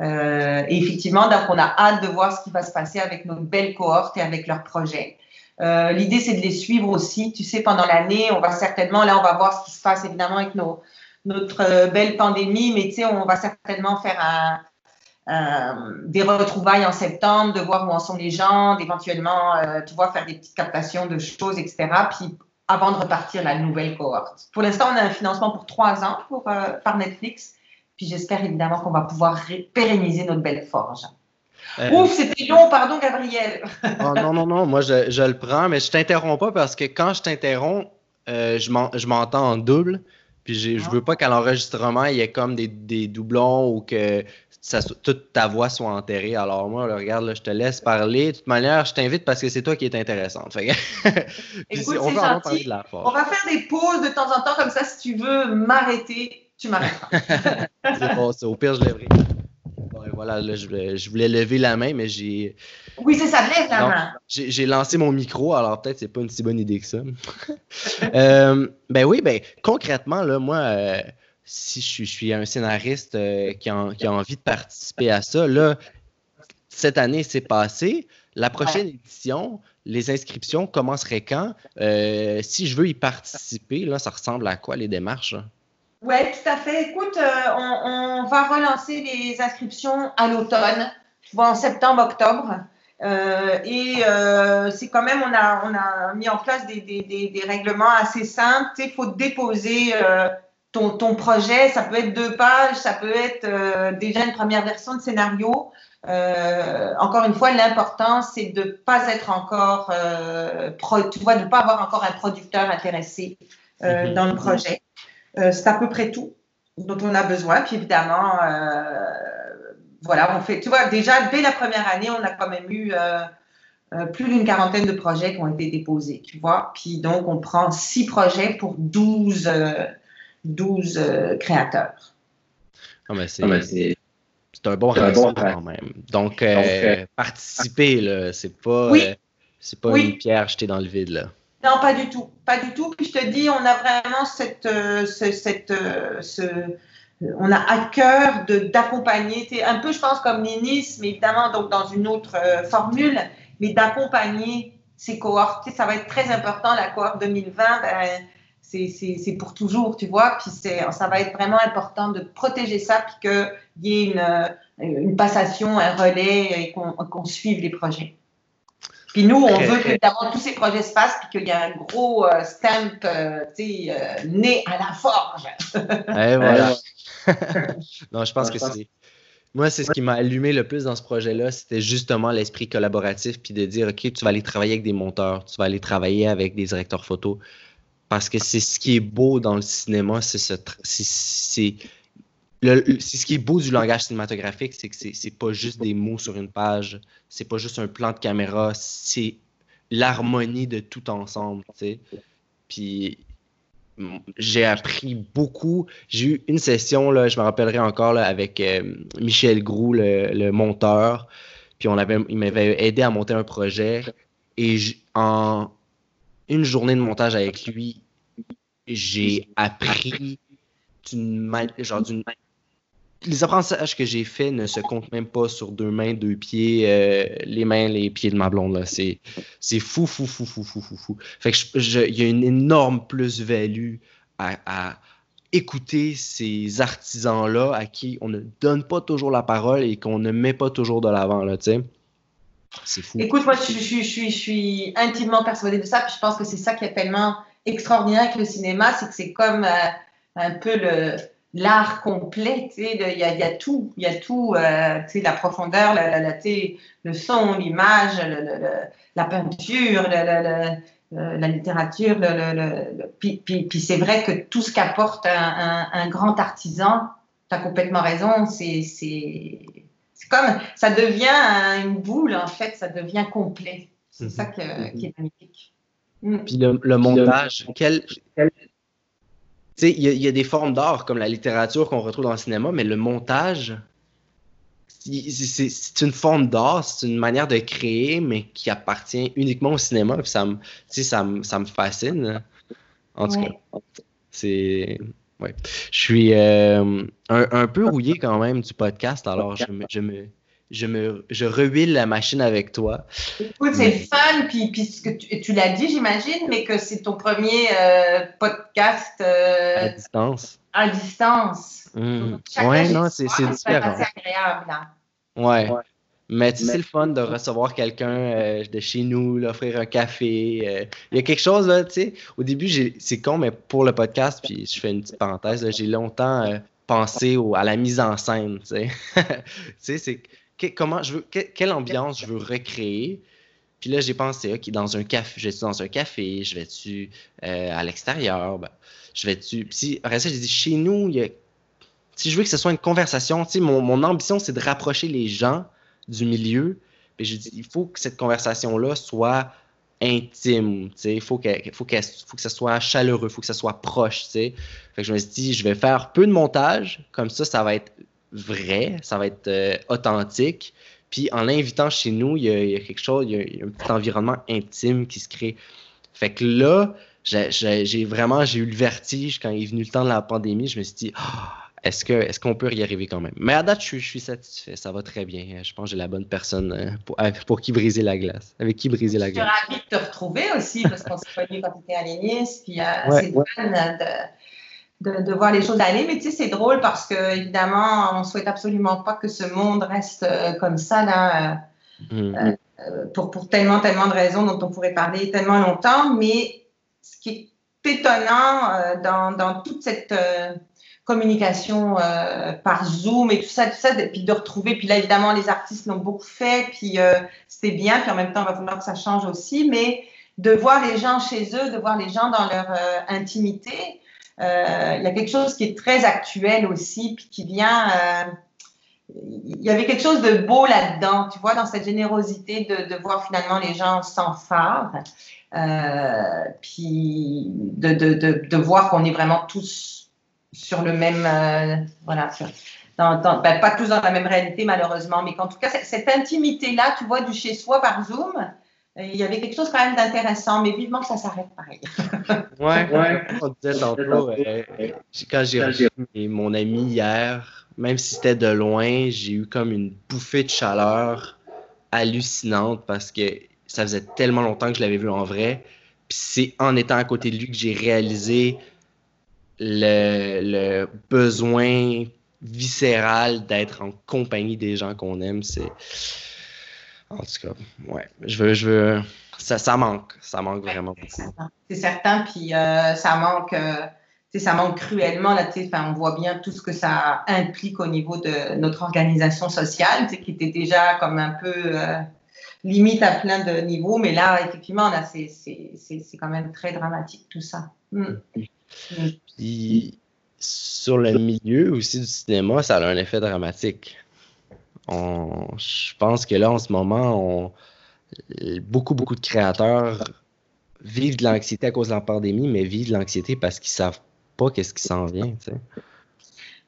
Euh, et effectivement, donc on a hâte de voir ce qui va se passer avec nos belles cohortes et avec leurs projets. Euh, L'idée, c'est de les suivre aussi. Tu sais, pendant l'année, on va certainement, là, on va voir ce qui se passe évidemment avec nos, notre euh, belle pandémie, mais tu sais, on va certainement faire un, euh, des retrouvailles en septembre, de voir où en sont les gens, d'éventuellement, euh, tu vois, faire des petites captations de choses, etc. Puis avant de repartir la nouvelle cohorte. Pour l'instant, on a un financement pour trois ans pour, euh, par Netflix. Puis j'espère évidemment qu'on va pouvoir pérenniser notre belle forge. Ouf, c'était long, pardon, Gabriel. oh, non, non, non, moi je, je, le prends, mais je t'interromps pas parce que quand je t'interromps, je m'entends en double. Puis je ah. veux pas qu'à l'enregistrement, il y ait comme des, des, doublons ou que toute ta voix soit enterrée. Alors moi, regarde, je te laisse parler. De toute manière, je t'invite parce que c'est toi qui es intéressante. Écoute, on, va on va faire des pauses de temps en temps comme ça. Si tu veux m'arrêter, tu m'arrêteras. c'est bon, au pire, je lèverai. Voilà, je, voulais lever la main, mais j'ai. Oui, c'est ça, lève la main. J'ai lancé mon micro, alors peut-être c'est pas une si bonne idée que ça. Euh, ben oui, ben concrètement, là, moi, euh, si je suis, un scénariste euh, qui, a, envie de participer à ça, là, cette année, c'est passé. La prochaine édition, les inscriptions commenceraient quand? Si je veux y participer, là, ça ressemble à quoi les démarches? Oui, tout à fait. Écoute, euh, on, va relancer les inscriptions à l'automne, en septembre, octobre. et c'est quand même, on a, on a mis en place des, des règlements assez simples. Il faut déposer ton, projet, ça peut être deux pages, ça peut être euh, déjà une première version de scénario. Euh, encore une fois, l'important, c'est de ne pas être encore, euh, tu vois, de ne pas avoir encore un producteur intéressé mhm. dans le projet. C'est à peu près tout. dont on a besoin. Puis évidemment, voilà, on fait, tu vois, déjà dès la première année, on a quand même eu plus d'une quarantaine de projets qui ont été déposés, tu vois. Puis donc, on prend six projets pour 12, 12 créateurs. Ah, c'est un bon ratio quand même. Donc, euh, participer, c'est pas, euh, c'est pas une pierre jetée dans le vide. Là. Non, pas du tout. Pas du tout. Puis je te dis, on a vraiment cette, euh, cette, ce, on a à cœur d'accompagner, un peu, je pense, comme l'INIS, mais évidemment, donc dans une autre formule, mais d'accompagner ces cohortes. Ça va être très important, la cohorte 2020. Ben, c'est pour toujours, tu vois. Puis ça va être vraiment important de protéger ça, puis qu'il y ait une, euh, une, passation, un relais et qu'on suive les projets. Puis nous, on veut que tous ces projets se fassent, puis qu'il y ait un gros euh, stamp, euh, tu sais, né à la forge. Et voilà. non, je pense que c'est. Moi, c'est ce qui m'a allumé le plus dans ce projet-là, c'était justement l'esprit collaboratif, puis de dire, OK, tu vas aller travailler avec des monteurs, tu vas aller travailler avec des directeurs photos, parce que c'est ce qui est beau dans le cinéma, c'est ce, c'est ce qui est beau du langage cinématographique, c'est que c'est pas juste des mots sur une page, c'est pas juste un plan de caméra, c'est l'harmonie de tout ensemble. Puis j'ai appris beaucoup. J'ai eu une session, là, je me rappellerai encore, là, avec euh, Michel Groux, le, monteur. Puis on avait, il m'avait aidé à monter un projet. Et en, une journée de montage avec lui, j'ai appris d'une genre d'une les apprentissages que j'ai faits ne se comptent même pas sur deux mains, deux pieds, euh, les mains, les pieds de ma blonde. Là. C'est, c'est fou, fou, fou, fou, fou, fou, fou. Il y a une énorme plus-value à, écouter ces artisans-là à qui on ne donne pas toujours la parole et qu'on ne met pas toujours de l'avant, là. C'est fou. Écoute, moi, je, suis intimement persuadée de ça, je pense que c'est ça qui est tellement extraordinaire avec le cinéma, c'est que c'est comme euh, un peu le l'art complet, tu sais, il y, y, a tout, il y a tout, euh, tu sais, la profondeur, la, la, le son, l'image, la peinture, la littérature, puis, puis, puis c'est vrai que tout ce qu'apporte un, un, grand artisan, tu as complètement raison, c'est comme, ça devient une boule, en fait, ça devient complet. C'est mhm. ça qui est magnifique. Mm. Puis le, montage, quel. Il y, y, a des formes d'art comme la littérature qu'on retrouve dans le cinéma, mais le montage, c'est une forme d'art, c'est une manière de créer, mais qui appartient uniquement au cinéma. Puis ça me, ça me, ça me fascine. En tout cas, c'est. Ouais. Je suis euh, un, un, peu rouillé quand même du podcast, alors je me, je me, je me je rehuile la machine avec toi. Écoute, c'est fun, puis, puis que tu, tu l'as dit, j'imagine, mais que c'est ton premier euh, podcast euh, à distance. À distance. Mmh. Ouais, non, c'est différent. C'est agréable. Là. Ouais. Mais tu sais, c'est le fun de recevoir quelqu'un euh, de chez nous, l'offrir un café. Il y a quelque chose, là, tu sais. Au début, c'est con, mais pour le podcast, puis je fais une petite parenthèse, j'ai longtemps pensé au, à la mise en scène, tu sais. tu sais, c'est comment je veux, quelle ambiance je veux recréer. Puis là, j'ai pensé, OK, dans un café, je vais-tu dans un café, je vais-tu euh, à l'extérieur, ben, je vais-tu. Puis après ça, j'ai dit, chez nous, il y a... si je veux que ce soit une conversation, tu sais, mon, mon ambition, c'est de rapprocher les gens du milieu. Puis j'ai dit, il faut que cette conversation-là soit intime, tu sais, il faut, que, faut, faut que ça soit chaleureux, il faut que ça soit proche, tu sais. Fait que je me suis dit, je vais faire peu de montage, comme ça, ça va être vrai, ça va être euh, authentique. Puis en l'invitant chez nous, il y, a, quelque chose, il y, a, un petit environnement intime qui se crée. Fait que là, j'ai vraiment j'ai eu le vertige quand il est venu le temps de la pandémie. Je me suis dit, ah, est-ce que est-ce qu'on peut y arriver quand même? Mais à date, je, suis satisfait. Ça va très bien. Je pense que j'ai la bonne personne euh, pour, pour, qui briser la glace. Avec qui briser la glace. Je suis ravie de te retrouver aussi parce qu'on s'est connus quand tu étais à l'ENIS. Puis euh, c'est ouais. De de, voir les choses aller. Mais tu sais, c'est drôle parce que, évidemment, on souhaite absolument pas que ce monde reste euh, comme ça, là, euh, mm-hmm. euh, pour, pour tellement, tellement de raisons dont on pourrait parler tellement longtemps. Mais ce qui est étonnant dans, dans, toute cette communication par Zoom et tout ça, tout ça, puis de retrouver, puis là, évidemment, les artistes l'ont beaucoup fait, puis c'était bien, puis en même temps, il va falloir que ça change aussi, mais de voir les gens chez eux, de voir les gens dans leur intimité, euh, il y a quelque chose qui est très actuel aussi, puis qui vient. Euh, il y avait quelque chose de beau là-dedans, tu vois, dans cette générosité de, voir finalement les gens sans phare, euh, puis de, de, de, voir qu'on est vraiment tous sur le même, voilà, ben, pas tous dans la même réalité malheureusement, mais qu'en tout cas, cette intimité-là, tu vois, du chez-soi par Zoom, il y avait quelque chose quand même d'intéressant, mais vivement que ça s'arrête pareil. ouais, ouais. On disait tantôt, euh, quand j'ai reçu mon ami hier, même si c'était de loin, j'ai eu comme une bouffée de chaleur hallucinante parce que ça faisait tellement longtemps que je l'avais vu en vrai. Puis c'est en étant à côté de lui que j'ai réalisé le, le, besoin viscéral d'être en compagnie des gens qu'on aime. C'est en tout cas, ouais, je veux, je veux, ça, ça manque, ça manque vraiment beaucoup. C'est certain, puis euh, ça manque, euh, ça manque cruellement là, on voit bien tout ce que ça implique au niveau de notre organisation sociale, qui était déjà comme un peu euh, limite à plein de niveaux, mais là, effectivement, là, c'est quand même très dramatique tout ça. Mm. Puis, sur le milieu aussi du cinéma, ça a un effet dramatique je pense que là, en ce moment, beaucoup, beaucoup de créateurs vivent de l'anxiété à cause de la pandémie, mais vivent de l'anxiété parce qu'ils savent pas qu'est-ce qui s'en vient.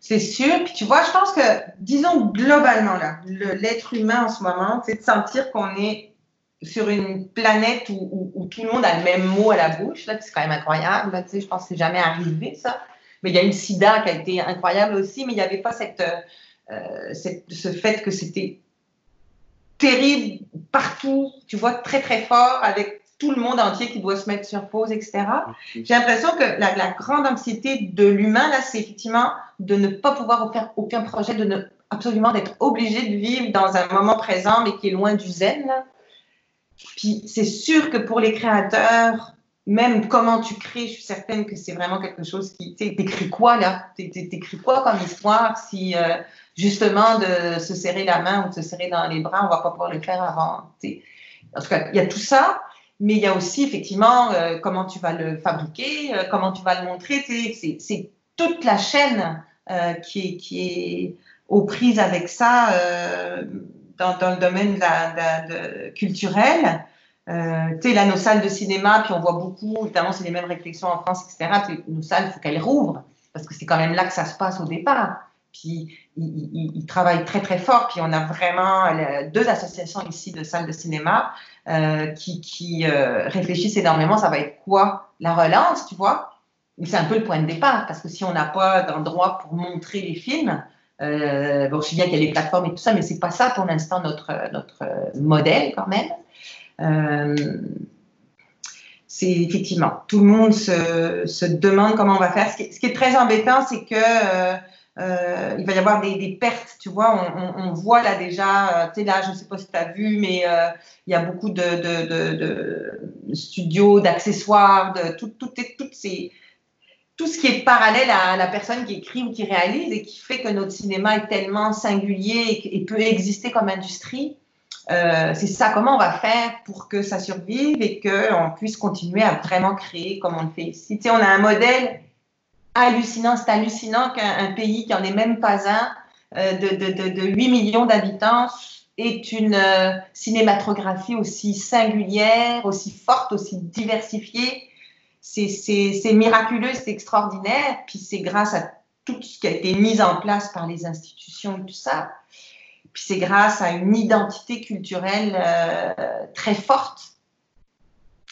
C'est sûr. Puis tu vois, je pense que, disons globalement, là, l'être humain en ce moment, c'est de sentir qu'on est sur une planète où, tout le monde a le même mot à la bouche. C'est quand même incroyable. Là, je pense que c'est jamais arrivé, ça. Mais il y a une sida qui a été incroyable aussi, mais il n'y avait pas cette, euh, ce fait que c'était terrible partout, tu vois, très très fort, avec tout le monde entier qui doit se mettre sur pause, etc. J'ai l'impression que la, grande anxiété de l'humain, là, c'est effectivement de ne pas pouvoir faire aucun projet, de ne absolument d'être obligé de vivre dans un moment présent, mais qui est loin du zen. Puis c'est sûr que pour les créateurs, même comment tu crées, je suis certaine que c'est vraiment quelque chose qui. T'écris quoi là? T'écris quoi comme histoire si euh, justement de se serrer la main ou de se serrer dans les bras, on va pas pouvoir le faire avant. En tout cas, il y a tout ça, mais il y a aussi effectivement euh, comment tu vas le fabriquer, euh, comment tu vas le montrer. C'est toute la chaîne euh, qui, est, qui est aux prises avec ça dans, dans, le domaine culturel. Tu sais, là, nos salles de cinéma, puis on voit beaucoup, évidemment, c'est les mêmes réflexions en France, etc. Nos salles, il faut qu'elles rouvrent, parce que c'est quand même là que ça se passe au départ. Puis ils, travaillent très très fort. Puis on a vraiment deux associations ici de salles de cinéma euh, qui, euh, réfléchissent énormément. Ça va être quoi la relance, tu vois? C'est un peu le point de départ parce que si on n'a pas d'endroit pour montrer les films, euh, bon, je sais bien qu'il y a les plateformes et tout ça, mais c'est pas ça pour l'instant notre notre modèle quand même. c'est effectivement, tout le monde se, demande comment on va faire. Ce qui, est très embêtant, c'est que euh, il va y avoir des, pertes, tu vois. On, voit là déjà, euh, tu sais, là, je ne sais pas si tu as vu, mais euh, il y a beaucoup de, studios, d'accessoires, de tout, ces, tout ce qui est parallèle à la personne qui écrit ou qui réalise et qui fait que notre cinéma est tellement singulier et, peut exister comme industrie. c'est ça, comment on va faire pour que ça survive et qu'on puisse continuer à vraiment créer comme on le fait ici. Tu sais, on a un modèle C'est hallucinant qu'un pays qui en est même pas un, euh, de, 8 millions d'habitants, ait une euh, cinématographie aussi singulière, aussi forte, aussi diversifiée. C'est miraculeux, c'est extraordinaire. Puis c'est grâce à tout ce qui a été mis en place par les institutions et tout ça. Puis c'est grâce à une identité culturelle euh, très forte.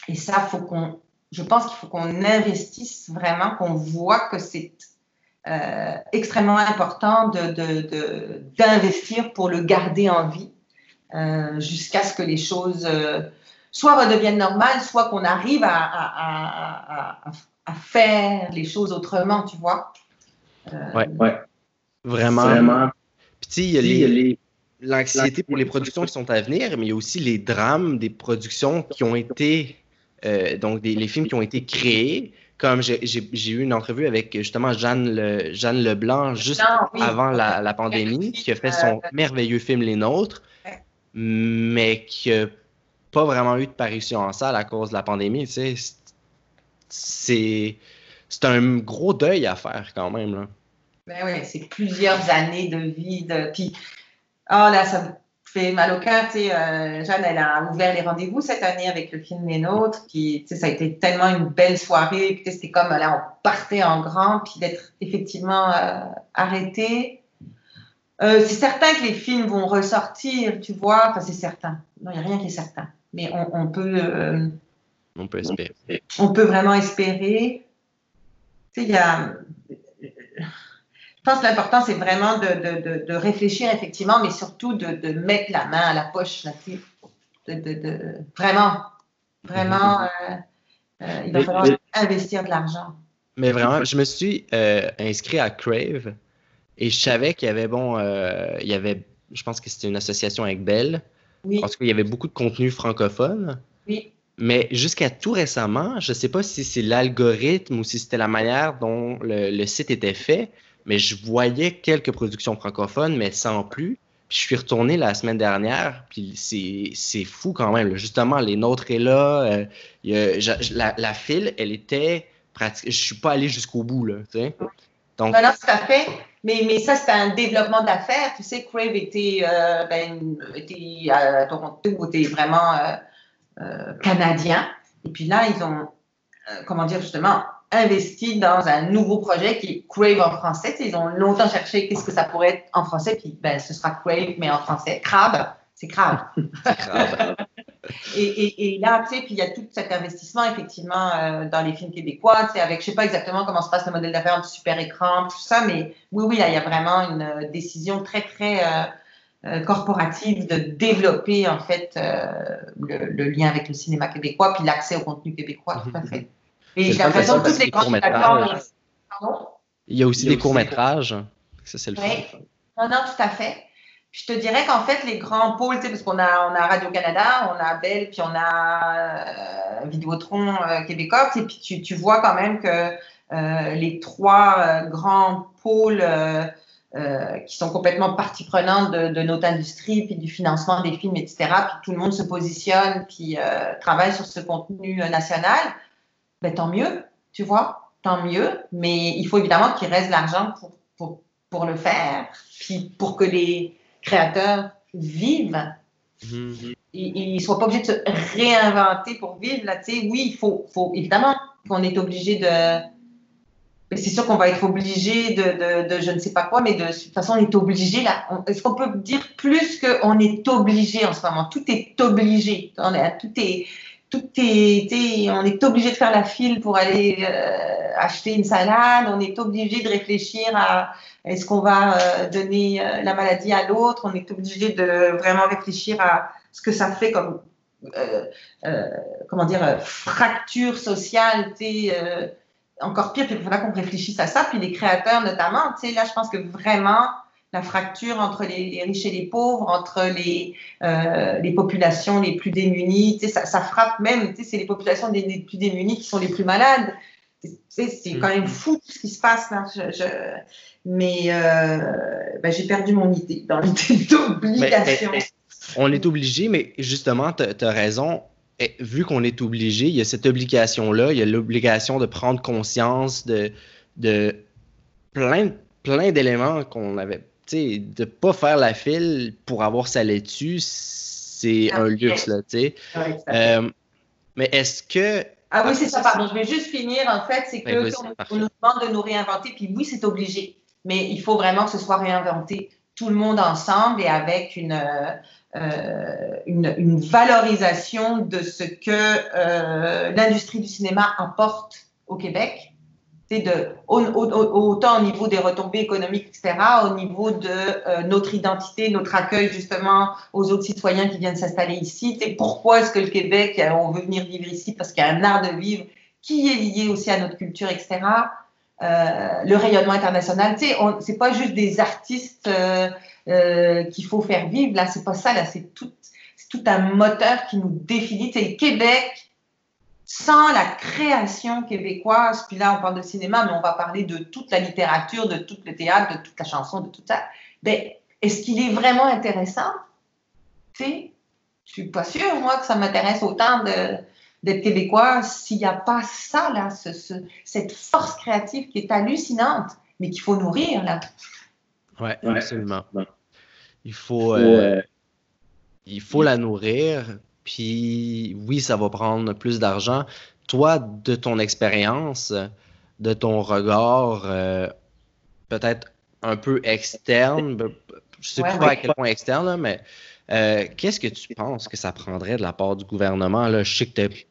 Et ça, faut qu'on je pense qu'il faut qu'on investisse vraiment, qu'on voit que c'est euh, extrêmement important d'investir de, pour le garder en vie euh, jusqu'à ce que les choses euh, soit redeviennent normales, soit qu'on arrive à, à, à, faire les choses autrement, tu vois. Oui, ouais. Vraiment. Vraiment. Puis, il y a l'anxiété pour les productions qui sont à venir, mais il y a aussi les drames des productions qui ont été euh, donc les films qui ont été créés, comme j'ai eu une entrevue avec justement Jeanne, Jeanne Leblanc juste avant la, pandémie, qui a fait son merveilleux film Les Nôtres, mais qui n'a pas vraiment eu de parution en salle à cause de la pandémie. Tu sais, c'est c'est un gros deuil à faire quand même. Là. Ben oui, c'est plusieurs années de vie. De... Puis, oh là, ça me fait mal au cœur. Tu sais, euh, Jeanne, elle a ouvert les rendez-vous cette année avec le film Les Nôtres. Puis, tu sais, ça a été tellement une belle soirée. Puis, c'était comme, là, on partait en grand. Puis, d'être effectivement euh, arrêté. Euh, c'est certain que les films vont ressortir, tu vois. Enfin, c'est certain. Non, il n'y a rien qui est certain. Mais on, on peut. on peut espérer. On peut vraiment espérer. Tu sais, il y a je pense que l'important, c'est vraiment de, de, de, réfléchir effectivement, mais surtout de, mettre la main à la poche. Là, de, vraiment, vraiment, euh, euh, il va falloir investir de l'argent. Mais vraiment, je me suis euh, inscrit à Crave et je savais qu'il y avait, bon, il y avait, je pense que c'était une association avec Bell. Oui. Parce qu'il y avait beaucoup de contenu francophone. Oui. Mais jusqu'à tout récemment, je ne sais pas si c'est l'algorithme ou si c'était la manière dont le, le, site était fait, mais je voyais quelques productions francophones, mais sans plus. Puis je suis retourné la semaine dernière, puis c'est fou quand même. Justement, les nôtres est là. Euh, la, file, elle était pratique. Je suis pas allé jusqu'au bout, là. Donc... Non, non, tout à fait. Mais, mais ça, c'est un développement d'affaires. Tu sais, Crave était, euh, ben, était à Toronto, était vraiment euh, canadien. Et puis là, ils ont, comment dire, justement, investi dans un nouveau projet qui est Crave en français. ils ont longtemps cherché qu'est-ce que ça pourrait être en français, puis ben, ce sera Crave, mais en français. Crabe, c'est crabe. et, et, et, là, tu sais, puis il y a tout cet investissement, effectivement, euh, dans les films québécois, tu sais, avec, je sais pas exactement comment se passe le modèle d'affaires du super écran, tout ça, mais oui, oui, là, il y a vraiment une euh, décision très, très euh, corporative de développer, en fait, le, lien avec le cinéma québécois, puis l'accès au contenu québécois, tout à fait. Et j'ai l'impression que toutes les grandes plateformes. Il y a aussi des courts-métrages. Ça, c'est le oui. Non, non, tout à fait. Je te dirais qu'en fait, les grands pôles, parce qu'on a, on a Radio-Canada, on a Bell, puis on a euh, Vidéotron euh, québécois, et puis tu, tu, vois quand même que euh, les trois euh, grands pôles qui sont complètement partie prenante de, de, notre industrie, puis du financement des films, etc., puis tout le monde se positionne, puis travaille sur ce contenu national ben, tant mieux, tu vois, tant mieux. Mais il faut évidemment qu'il reste l'argent pour, pour, pour, le faire, puis pour que les créateurs vivent. Mm-hmm. Ils ne soient pas obligés de se réinventer pour vivre. Là, tu sais, oui, il faut, faut évidemment qu'on est obligé de. C'est sûr qu'on va être obligé de, de, de, je ne sais pas quoi, mais de, toute façon, on est obligé là. Est-ce qu'on peut dire plus qu'on est obligé en ce moment? Tout est obligé. On est, tout est on est obligé de faire la file pour aller euh, acheter une salade, on est obligé de réfléchir à est-ce qu'on va euh, donner euh, la maladie à l'autre, on est obligé de vraiment réfléchir à ce que ça fait comme comment dire fracture sociale, encore pire, il faudra qu'on réfléchisse à ça, puis les créateurs notamment, là je pense que vraiment la fracture entre les, riches et les pauvres, entre les, euh, les populations les plus démunies. Ça, frappe même, c'est les populations les, plus démunies qui sont les plus malades. C'est quand même fou ce qui se passe là. Mais euh, ben, j'ai perdu mon idée dans l'idée d'obligation. On est obligé, mais justement, tu as, raison. vu qu'on est obligé, il y a cette obligation-là, il y a l'obligation de prendre conscience de, de plein, plein d'éléments qu'on avait de ne pas faire la file pour avoir sa laitue, c'est un luxe, là, tu euh, mais est-ce que. Ah oui, c'est ça, pardon. Je vais juste finir, en fait, c'est ben, que on, nous demande de nous réinventer, puis oui, c'est obligé, mais il faut vraiment que ce soit réinventé tout le monde ensemble et avec une, euh, une, valorisation de ce que euh, l'industrie du cinéma apporte au Québec de, autant au niveau des retombées économiques, etc., au niveau de euh, notre identité, notre accueil justement aux autres citoyens qui viennent s'installer ici. C'est pourquoi est-ce que le Québec, euh, on veut venir vivre ici? Parce qu'il y a un art de vivre qui est lié aussi à notre culture, etc. Euh, le rayonnement international, tu sais, c'est pas juste des artistes qu'il faut faire vivre, là, c'est pas ça, là, c'est tout, tout un moteur qui nous définit. C'est le Québec sans la création québécoise, puis là on parle de cinéma, mais on va parler de toute la littérature, de tout le théâtre, de toute la chanson, de tout ça, ben, est-ce qu'il est vraiment intéressant? Tu je suis pas sûre, moi, que ça m'intéresse autant d'être québécois s'il n'y a pas ça, là, ce, cette force créative qui est hallucinante, mais qu'il faut nourrir, là. Oui, absolument. Il faut, euh, il faut la nourrir, puis oui, ça va prendre plus d'argent. Toi, de ton expérience, de ton regard, euh, peut-être un peu externe, je sais pas à quel point externe, mais euh, qu'est-ce que tu penses que ça prendrait de la part du gouvernement? Là? Je sais que tu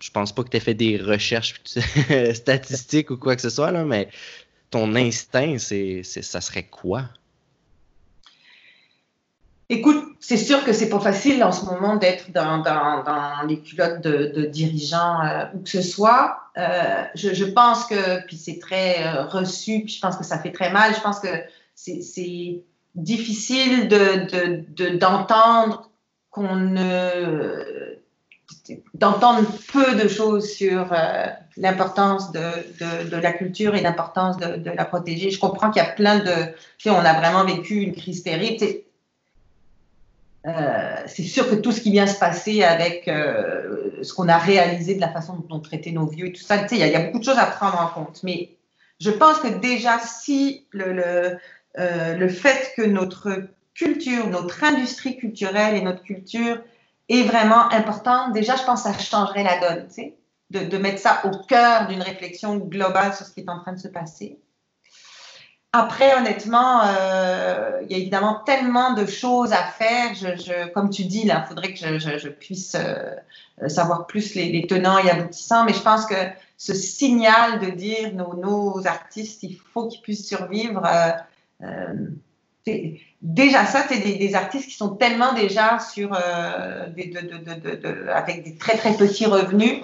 je pense pas que tu aies fait des recherches statistiques ou quoi que ce soit, là, mais ton instinct, c'est, ça serait quoi? Écoute, c'est sûr que c'est pas facile en ce moment d'être dans, les culottes de, dirigeants euh, ou que ce soit. Euh, je, pense que, puis c'est très euh, reçu, puis je pense que ça fait très mal. Je pense que c'est difficile d'entendre de, qu'on ne d'entendre peu de choses sur l'importance de, de, la culture et l'importance de, la protéger. Je comprends qu'il y a plein de... Tu sais, on a vraiment vécu une crise terrible. Euh, c'est sûr que tout ce qui vient se passer avec euh, ce qu'on a réalisé de la façon dont on traitait nos vieux et tout ça, il y, a beaucoup de choses à prendre en compte. Mais je pense que déjà, si euh, le fait que notre culture, notre industrie culturelle et notre culture est vraiment importante, déjà, je pense que ça changerait la donne, de mettre ça au cœur d'une réflexion globale sur ce qui est en train de se passer. Après, honnêtement, euh, il y a évidemment tellement de choses à faire. Comme tu dis, il faudrait que je, puisse euh, savoir plus les, tenants et aboutissants. Mais je pense que ce signal de dire nos, artistes, il faut qu'ils puissent survivre. Euh, déjà ça, c'est des, des, artistes qui sont tellement déjà sur des, avec des très très petits revenus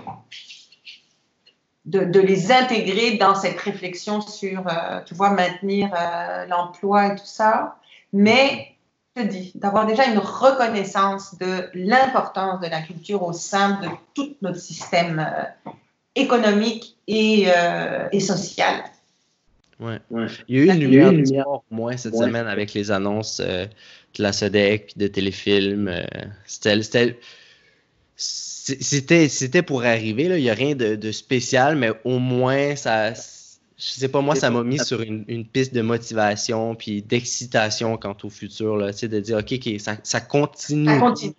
de, les intégrer dans cette réflexion sur, euh, tu vois, maintenir euh, l'emploi et tout ça. Mais, je te dis, d'avoir déjà une reconnaissance de l'importance de la culture au sein de tout notre système euh, économique et, et social. Ouais. Il y a eu une lumière, une lumière pour moi cette semaine avec les annonces de la SODEC, de téléfilms. C'était c'était, c'était pour arriver, là. il n'y a rien de, spécial, mais au moins, ça, je sais pas, moi, ça m'a mis sur une, piste de motivation puis d'excitation quant au futur, là, de dire, OK, ça, ça, continue. Ça continue.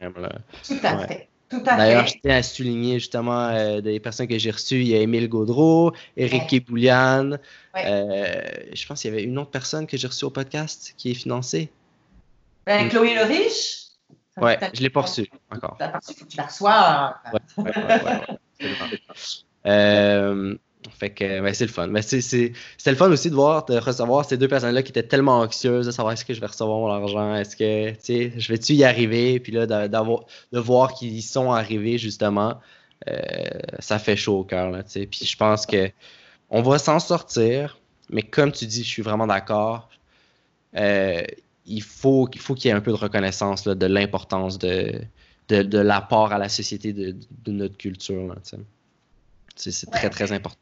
Tout à fait. D'ailleurs, je tiens à souligner justement euh, des personnes que j'ai reçues. Il y a Émile Gaudreau, Eric Kéboulian. Euh, je pense qu'il y avait une autre personne que j'ai reçue au podcast qui est financée. Ben, Chloé Le Riche. Ouais, je l'ai pas reçu encore. Tu la reçois. Euh, fait que ben, c'est le fun. Mais c'est le fun aussi de voir, de recevoir ces deux personnes-là qui étaient tellement anxieuses de savoir est-ce que je vais recevoir mon argent, est-ce que, tu sais, je vais-tu y arriver, puis là, de voir qu'ils sont arrivés, justement, euh, ça fait chaud au cœur, là, tu sais. Puis je pense que on va s'en sortir, mais comme tu dis, je suis vraiment d'accord. Euh, il faut, il faut qu'il y ait un peu de reconnaissance de l'importance de, de, l'apport à la société de, notre culture. C'est très, très important.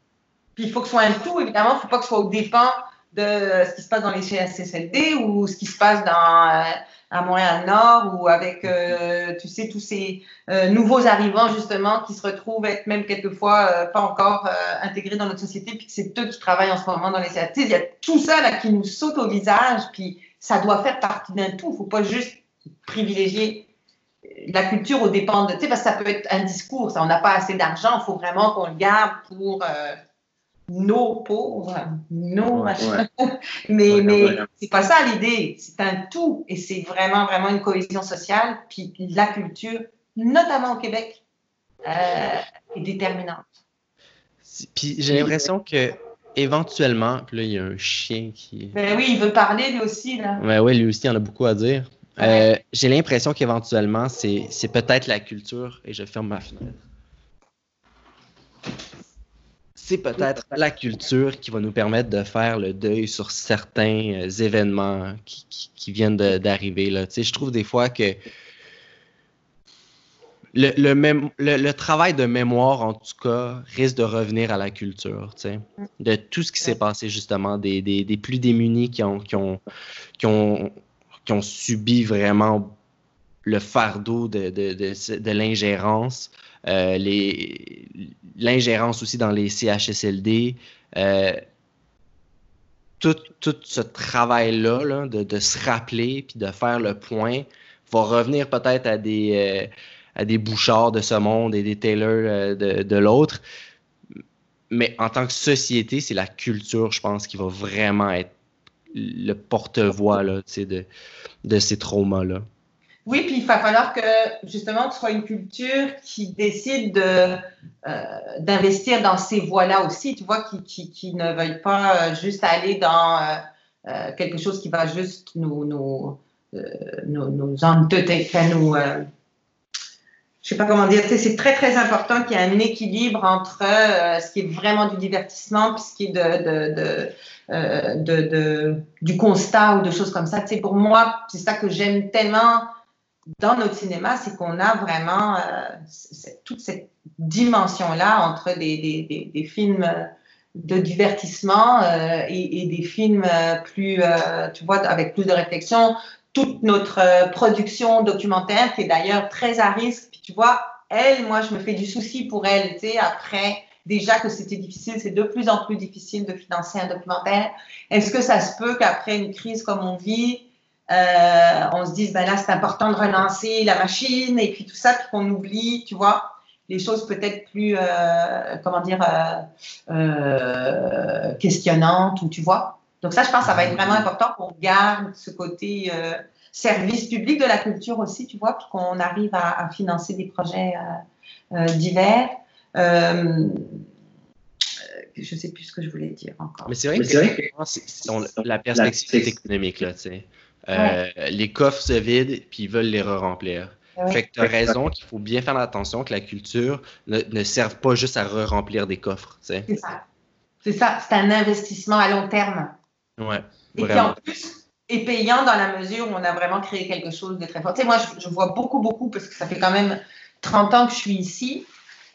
Puis il faut que ce soit un tout, évidemment. Il ne faut pas que ce soit au dépens de ce qui se passe dans les CSSLD ou ce qui se passe dans, euh, à Montréal-Nord ou avec, euh, tu sais, tous ces euh, nouveaux arrivants, justement, qui se retrouvent être même quelquefois pas encore intégrés dans notre société, puis que c'est eux qui travaillent en ce moment dans les CSSLD. Il y a tout ça là, qui nous saute au visage, puis ça doit faire partie d'un tout. Il ne faut pas juste privilégier la culture au dépend de. Tu sais, parce que ça peut être un discours. Ça, on n'a pas assez d'argent, il faut vraiment qu'on le garde pour euh, nos pauvres, nos machins. mais mais c'est pas ça l'idée. C'est un tout. Et c'est vraiment, vraiment une cohésion sociale. Puis la culture, notamment au Québec, euh, est déterminante. Puis j'ai l'impression que éventuellement, puis là, il y a un chien qui. Ben oui, il veut parler lui aussi, là. Ben oui, lui aussi, il en a beaucoup à dire. Euh, j'ai l'impression qu'éventuellement, c'est, peut-être la culture, et je ferme ma fenêtre. C'est peut-être la culture qui va nous permettre de faire le deuil sur certains euh, événements qui, qui, viennent d'arriver. Tu sais, je trouve des fois que le, le, travail de mémoire, en tout cas, risque de revenir à la culture, sais, de tout ce qui s'est passé, justement, des, des, plus démunis qui ont, qui, ont, qui, ont, qui ont subi vraiment le fardeau de, de, de, l'ingérence, euh, l'ingérence aussi dans les CHSLD. Euh, tout, tout, ce travail-là, de, de, se rappeler puis de faire le point, va revenir peut-être à des, euh, à des bouchards de ce monde et des tailors de, de l'autre. Mais en tant que société, c'est la culture, je pense, qui va vraiment être le porte-voix de, de ces traumas-là. Oui, puis il va falloir que justement ce soit une culture qui décide de, euh, d'investir dans ces voies-là aussi, tu vois, qui, qui, qui, ne veuille pas euh, juste aller dans euh, euh, quelque chose qui va juste nous, nous, euh, nous, nous, je sais pas comment dire, c'est très très important qu'il y ait un équilibre entre ce qui est vraiment du divertissement puis ce qui est de, de, du constat ou de choses comme ça. Pour moi, c'est ça que j'aime tellement dans notre cinéma, c'est qu'on a vraiment euh, toute cette dimension-là entre des, des, films de divertissement euh, et, et, des films euh, plus, euh, tu vois, avec plus de réflexion. Toute notre euh, production documentaire, qui est d'ailleurs très à risque. Puis tu vois, elle, moi, je me fais du souci pour elle, tu sais, après déjà que c'était difficile, c'est de plus en plus difficile de financer un documentaire. Est-ce que ça se peut qu'après une crise comme on vit, euh, on se dit, ben là, c'est important de relancer la machine et puis tout ça, puis qu'on oublie, tu vois, les choses peut-être plus, euh, comment dire, questionnantes, ou tu vois? Donc ça, je pense que ça va être vraiment important qu'on garde ce côté euh, service public de la culture aussi, tu vois, puis qu'on arrive à, à, financer des projets euh, divers. je ne sais plus ce que je voulais dire encore. Mais c'est vrai, vrai que, c'est, la perspective économique, là, tu sais. Euh, les coffres se vident, puis ils veulent les re-remplir. Fait que tu as raison qu'il faut bien faire attention que la culture ne, ne serve pas juste à re-remplir des coffres. C'est ça. C'est ça. C'est un investissement à long terme. Ouais. Et qui en plus est payant dans la mesure où on a vraiment créé quelque chose de très fort. Tu sais, moi, je, je, vois beaucoup, beaucoup, parce que ça fait quand même 30 ans que je suis ici.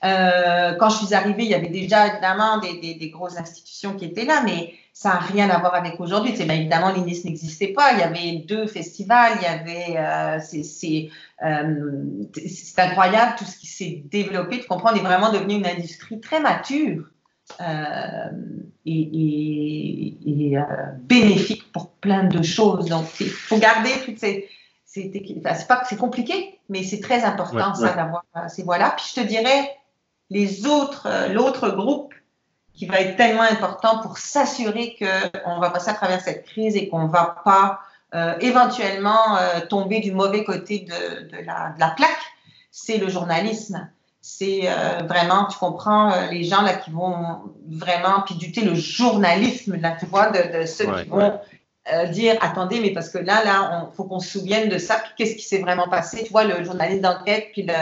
Euh, quand je suis arrivée, il y avait déjà évidemment des, des, des grosses institutions qui étaient là, mais ça n'a rien à voir avec aujourd'hui. C'est bien évidemment l'INIS n'existait pas. Il y avait deux festivals. Il y avait euh, c'est euh, incroyable tout ce qui s'est développé. Tu comprends, on est vraiment devenu une industrie très mature euh, et, et, et euh, bénéfique pour plein de choses. Donc il faut garder toutes ces c'est pas que c'est compliqué, mais c'est très important ouais, ça ouais. d'avoir ces voies-là. Puis je te dirais les autres, l'autre groupe qui va être tellement important pour s'assurer qu'on va passer à travers cette crise et qu'on ne va pas euh, éventuellement euh, tomber du mauvais côté de, de, la, de la, plaque, c'est le journalisme. C'est euh, vraiment, tu comprends, euh, les gens là qui vont vraiment piduter le journalisme, là, tu vois, de, de ceux ouais, qui vont euh, dire attendez, mais parce que là, là, il faut qu'on se souvienne de ça, puis qu'est-ce qui s'est vraiment passé, tu vois, le journaliste d'enquête, puis le,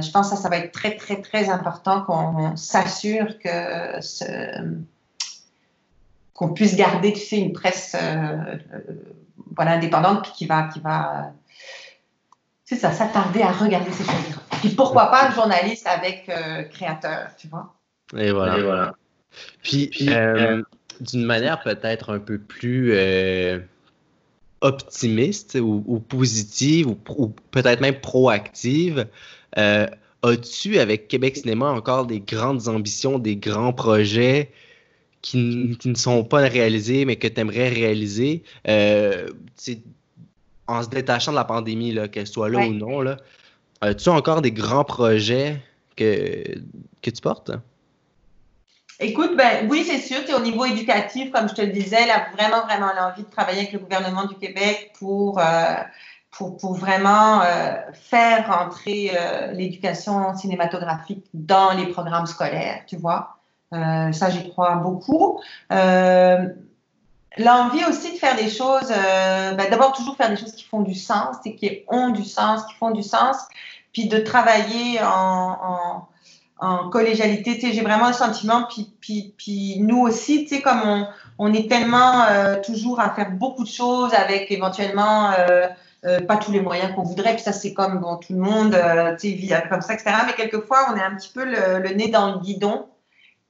je pense que ça, ça va être très, très, très important qu'on s'assure que ce, qu'on puisse garder, tu sais, une presse voilà, indépendante puis qui va, qui va c'est ça, s'attarder à regarder ces choses. Puis pourquoi pas un journaliste avec euh, créateur, tu vois? Et voilà. Et voilà. Puis, puis euh, d'une manière peut-être un peu plus optimiste ou, ou, positive ou, ou peut-être même proactive, euh, As-tu, avec Québec Cinéma, encore des grandes ambitions, des grands projets qui, qui ne sont pas réalisés, mais que tu aimerais réaliser? Euh, en se détachant de la pandémie, qu'elle soit là ouais. ou non, là, as-tu encore des grands projets que, que tu portes? Écoute, ben, oui, c'est sûr. Au niveau éducatif, comme je te le disais, elle a vraiment, vraiment l'envie de travailler avec le gouvernement du Québec pour euh, pour, pour vraiment euh, faire rentrer euh, l'éducation cinématographique dans les programmes scolaires, tu vois? Euh, ça, j'y crois beaucoup. L'envie aussi de faire des choses, euh, ben, d'abord toujours faire des choses qui font du sens, et qui ont du sens, qui font du sens, puis de travailler en, en en collégialité. Tu sais, j'ai vraiment un sentiment, puis, puis, puis nous aussi, tu sais, comme on, on est tellement euh, toujours à faire beaucoup de choses avec éventuellement euh, euh, pas tous les moyens qu'on voudrait. Puis ça, c'est comme bon, tout le monde, euh, tu sais, vit comme ça, etc. Mais quelquefois, on est un petit peu le, le, nez dans le guidon.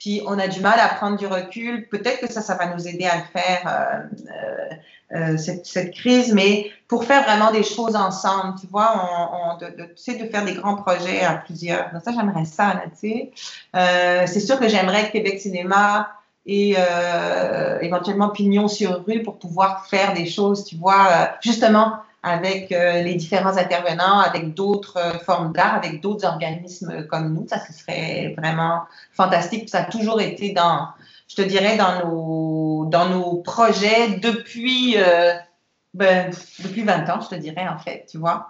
Puis on a du mal à prendre du recul. Peut-être que ça, ça va nous aider à le faire, euh, euh, euh cette, cette, crise, mais pour faire vraiment des choses ensemble, tu vois, on, on de, tu sais, de faire des grands projets à plusieurs. Donc ça, j'aimerais ça, là, tu sais. Euh, c'est sûr que j'aimerais que Québec Cinéma et euh, éventuellement pignon sur rue pour pouvoir faire des choses, tu vois, justement avec euh, les différents intervenants, avec d'autres euh, formes d'art, avec d'autres organismes comme nous. Ça, ce serait vraiment fantastique. Ça a toujours été dans, je te dirais, dans nos, dans nos projets depuis, euh, ben, depuis 20 ans, je te dirais, en fait, tu vois,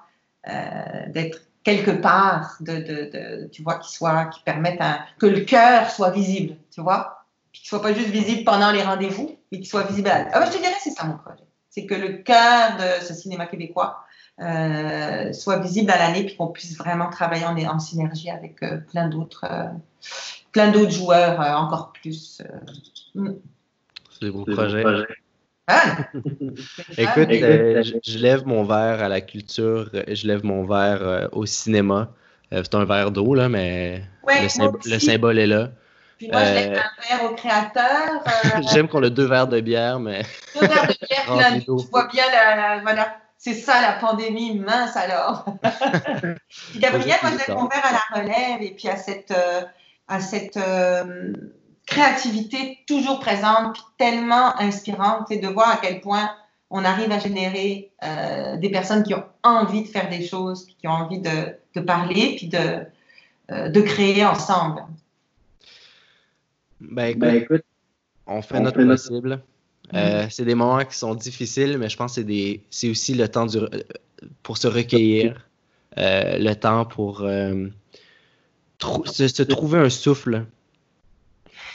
d'être quelque part, de, de, de, tu vois, qui soit, qui permette que le cœur soit visible, tu vois, qu'il soit pas juste visible pendant les rendez-vous, mais qu'il soit visible. À... Ah, ben, je te dirais, c'est ça mon projet c'est que le cœur de ce cinéma québécois euh, soit visible à l'année, puis qu'on puisse vraiment travailler en, en synergie avec euh, plein d'autres, euh, plein d'autres joueurs euh, encore plus. Euh, mm. C'est des beaux projets. Ah! Écoute, je, je, lève mon verre à la culture, je lève mon verre au cinéma. c'est un verre d'eau, là, mais ouais, le, symb le, symbole est là. Puis moi, je lève un verre au créateur. J'aime qu'on a deux verres de bière, mais. Deux verres de bière, là, tu vois bien la, la voilà. C'est ça la pandémie, mince alors. Gabriel, moi, je lève mon verre à la relève et puis à cette, euh, à cette euh, créativité toujours présente, puis tellement inspirante, et de voir à quel point on arrive à générer euh, des personnes qui ont envie de faire des choses, qui ont envie de, de parler, puis de, euh, de créer ensemble. Ben écoute, ben, écoute on fait on notre fait possible. Notre... Euh, c'est des moments qui sont difficiles, mais je pense que c'est aussi le temps du, pour se recueillir, euh, le temps pour euh, se, se, trouver un souffle.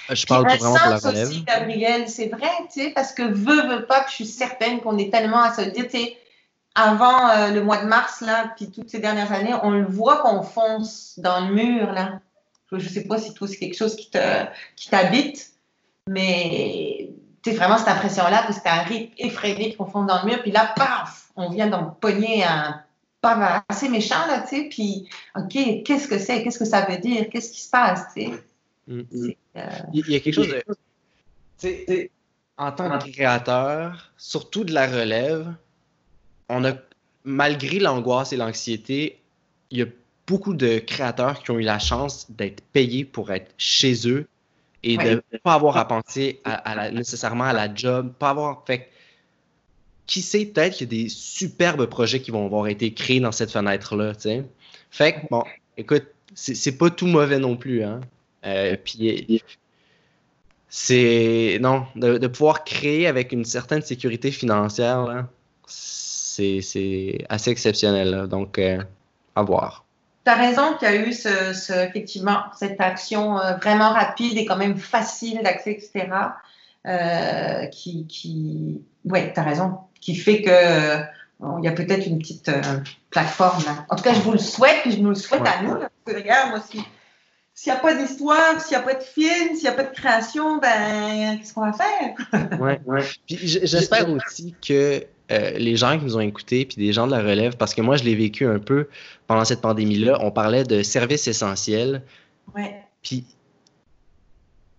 Je parle vraiment pour la relève. Aussi, Gabriel, c'est vrai, tu sais, parce que veut, veut pas, je suis certaine qu'on est tellement à se dire, tu sais, avant euh, le mois de mars, là, puis toutes ces dernières années, on le voit qu'on fonce dans le mur, là. Je ne sais pas si toi, c'est quelque chose qui t'habite, qui mais c'est vraiment cette impression-là que c'était un rythme effréné qu'on fonce dans le mur, puis là, paf, on vient d'en pogner un pas assez méchant, là, tu sais, puis, OK, qu'est-ce que c'est? Qu'est-ce que ça veut dire? Qu'est-ce qui se passe, tu sais? Mm -hmm. euh... Il y a quelque chose de... Tu sais, en tant que créateur, surtout de la relève, on a, malgré l'angoisse et l'anxiété, il y a beaucoup de créateurs qui ont eu la chance d'être payés pour être chez eux et de ne pas avoir à penser à, à la, nécessairement à la job, pas avoir fait. Qui sait, peut-être qu'il y a des superbes projets qui vont avoir été créés dans cette fenêtre-là, tu sais. Fait que, bon, écoute, c'est pas tout mauvais non plus, hein. Euh, puis, c'est. Non, de, de, pouvoir créer avec une certaine sécurité financière, c'est assez exceptionnel, là. Donc, euh, à voir tu as raison qu'il y a eu ce, ce, effectivement cette action euh, vraiment rapide et quand même facile d'accès, etc. Euh, qui, qui, ouais, tu as raison, qui fait que euh, il y a peut-être une petite euh, plateforme. Là. En tout cas, je vous le souhaite, puis je nous le souhaite ouais. à nous. Là, parce que regarde, moi, si, s'il n'y a pas d'histoire, s'il n'y a pas de film, s'il n'y a pas de création, ben, qu'est-ce qu'on va faire? ouais, ouais. Puis j'espère aussi que euh, les gens qui nous ont écoutés, puis des gens de la relève, parce que moi, je l'ai vécu un peu pendant cette pandémie-là. On parlait de services essentiels. Ouais. Puis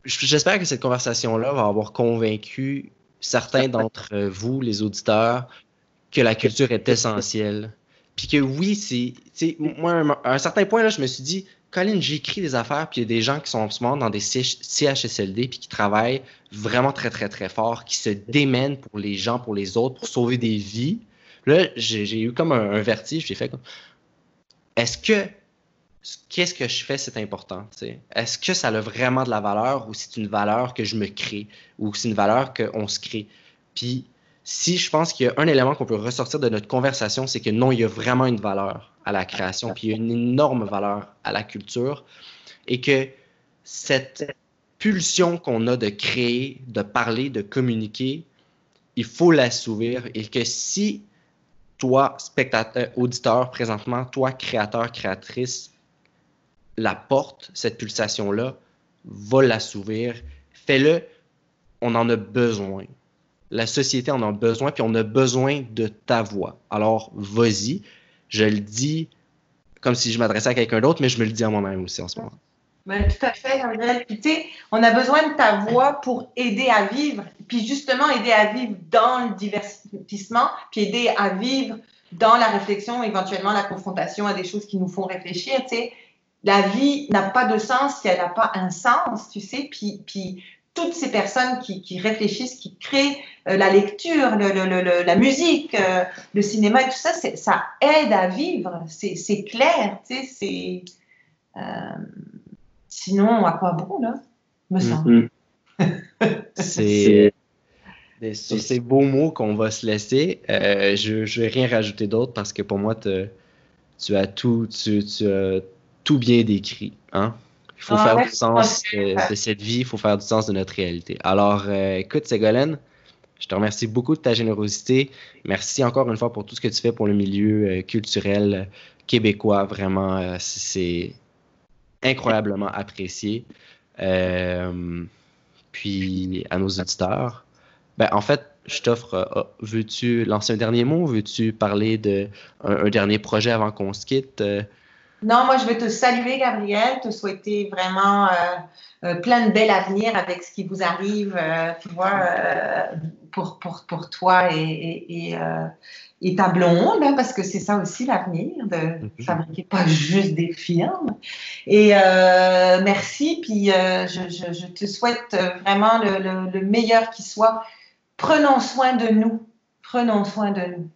j'espère que cette conversation-là va avoir convaincu certains d'entre vous, les auditeurs, que la culture est essentielle. Puis que oui, c'est. Moi, à un certain point, là, je me suis dit, Colin, j'écris des affaires, puis il y a des gens qui sont en ce moment dans des CHSLD, puis qui travaillent vraiment très, très, très fort, qui se démènent pour les gens, pour les autres, pour sauver des vies. Là, j'ai eu comme un, un vertige, j'ai fait comme. Est-ce que. Qu'est-ce que je fais, c'est important? Est-ce que ça a vraiment de la valeur ou c'est une valeur que je me crée ou c'est une valeur qu'on se crée? Puis, si je pense qu'il y a un élément qu'on peut ressortir de notre conversation, c'est que non, il y a vraiment une valeur à la création, puis il y a une énorme valeur à la culture, et que cette pulsion qu'on a de créer, de parler, de communiquer, il faut l'assouvir, et que si toi, spectateur, auditeur, présentement, toi, créateur, créatrice, la porte, cette pulsation-là, va l'assouvir, fais-le, on en a besoin. La société en a besoin, puis on a besoin de ta voix. Alors, vas-y je le dis comme si je m'adressais à quelqu'un d'autre, mais je me le dis à moi-même aussi en ce moment. Ben, tout à fait, Gabriel. On a besoin de ta voix pour aider à vivre, puis justement aider à vivre dans le divertissement, puis aider à vivre dans la réflexion, éventuellement la confrontation à des choses qui nous font réfléchir. Tu la vie n'a pas de sens si elle n'a pas un sens, tu sais. Puis, puis toutes ces personnes qui, réfléchissent, qui créent euh, la lecture, le, le, le, la musique, euh, le cinéma et tout ça, ça aide à vivre. C'est clair, tu sais. C'est euh, sinon à quoi bon là, me semble. Mm-hmm. c'est sur ces beaux mots qu'on va se laisser. je ne vais rien rajouter d'autre parce que pour moi, tu as tout, tu, tu as tout bien décrit. Hein? Il faut faire du sens de, cette vie, il faut faire du sens de notre réalité. Alors, euh, écoute, Ségolène, je te remercie beaucoup de ta générosité. Merci encore une fois pour tout ce que tu fais pour le milieu euh, culturel québécois. Vraiment, euh, c'est incroyablement apprécié. puis, à nos auditeurs, ben, en fait, je t'offre, veux-tu lancer un dernier mot? Veux-tu parler d'un un dernier projet avant qu'on se quitte? Non, moi, je veux te saluer, Gabriel, te souhaiter vraiment euh, euh, plein de belles avenirs avec ce qui vous arrive, euh, tu vois, pour, pour, pour, toi et ta blonde, parce que c'est ça aussi l'avenir, de mhm. fabriquer pas juste des films. Et merci, puis je, je, je, te souhaite vraiment le, le, le meilleur qui soit. Prenons soin de nous. Prenons soin de nous.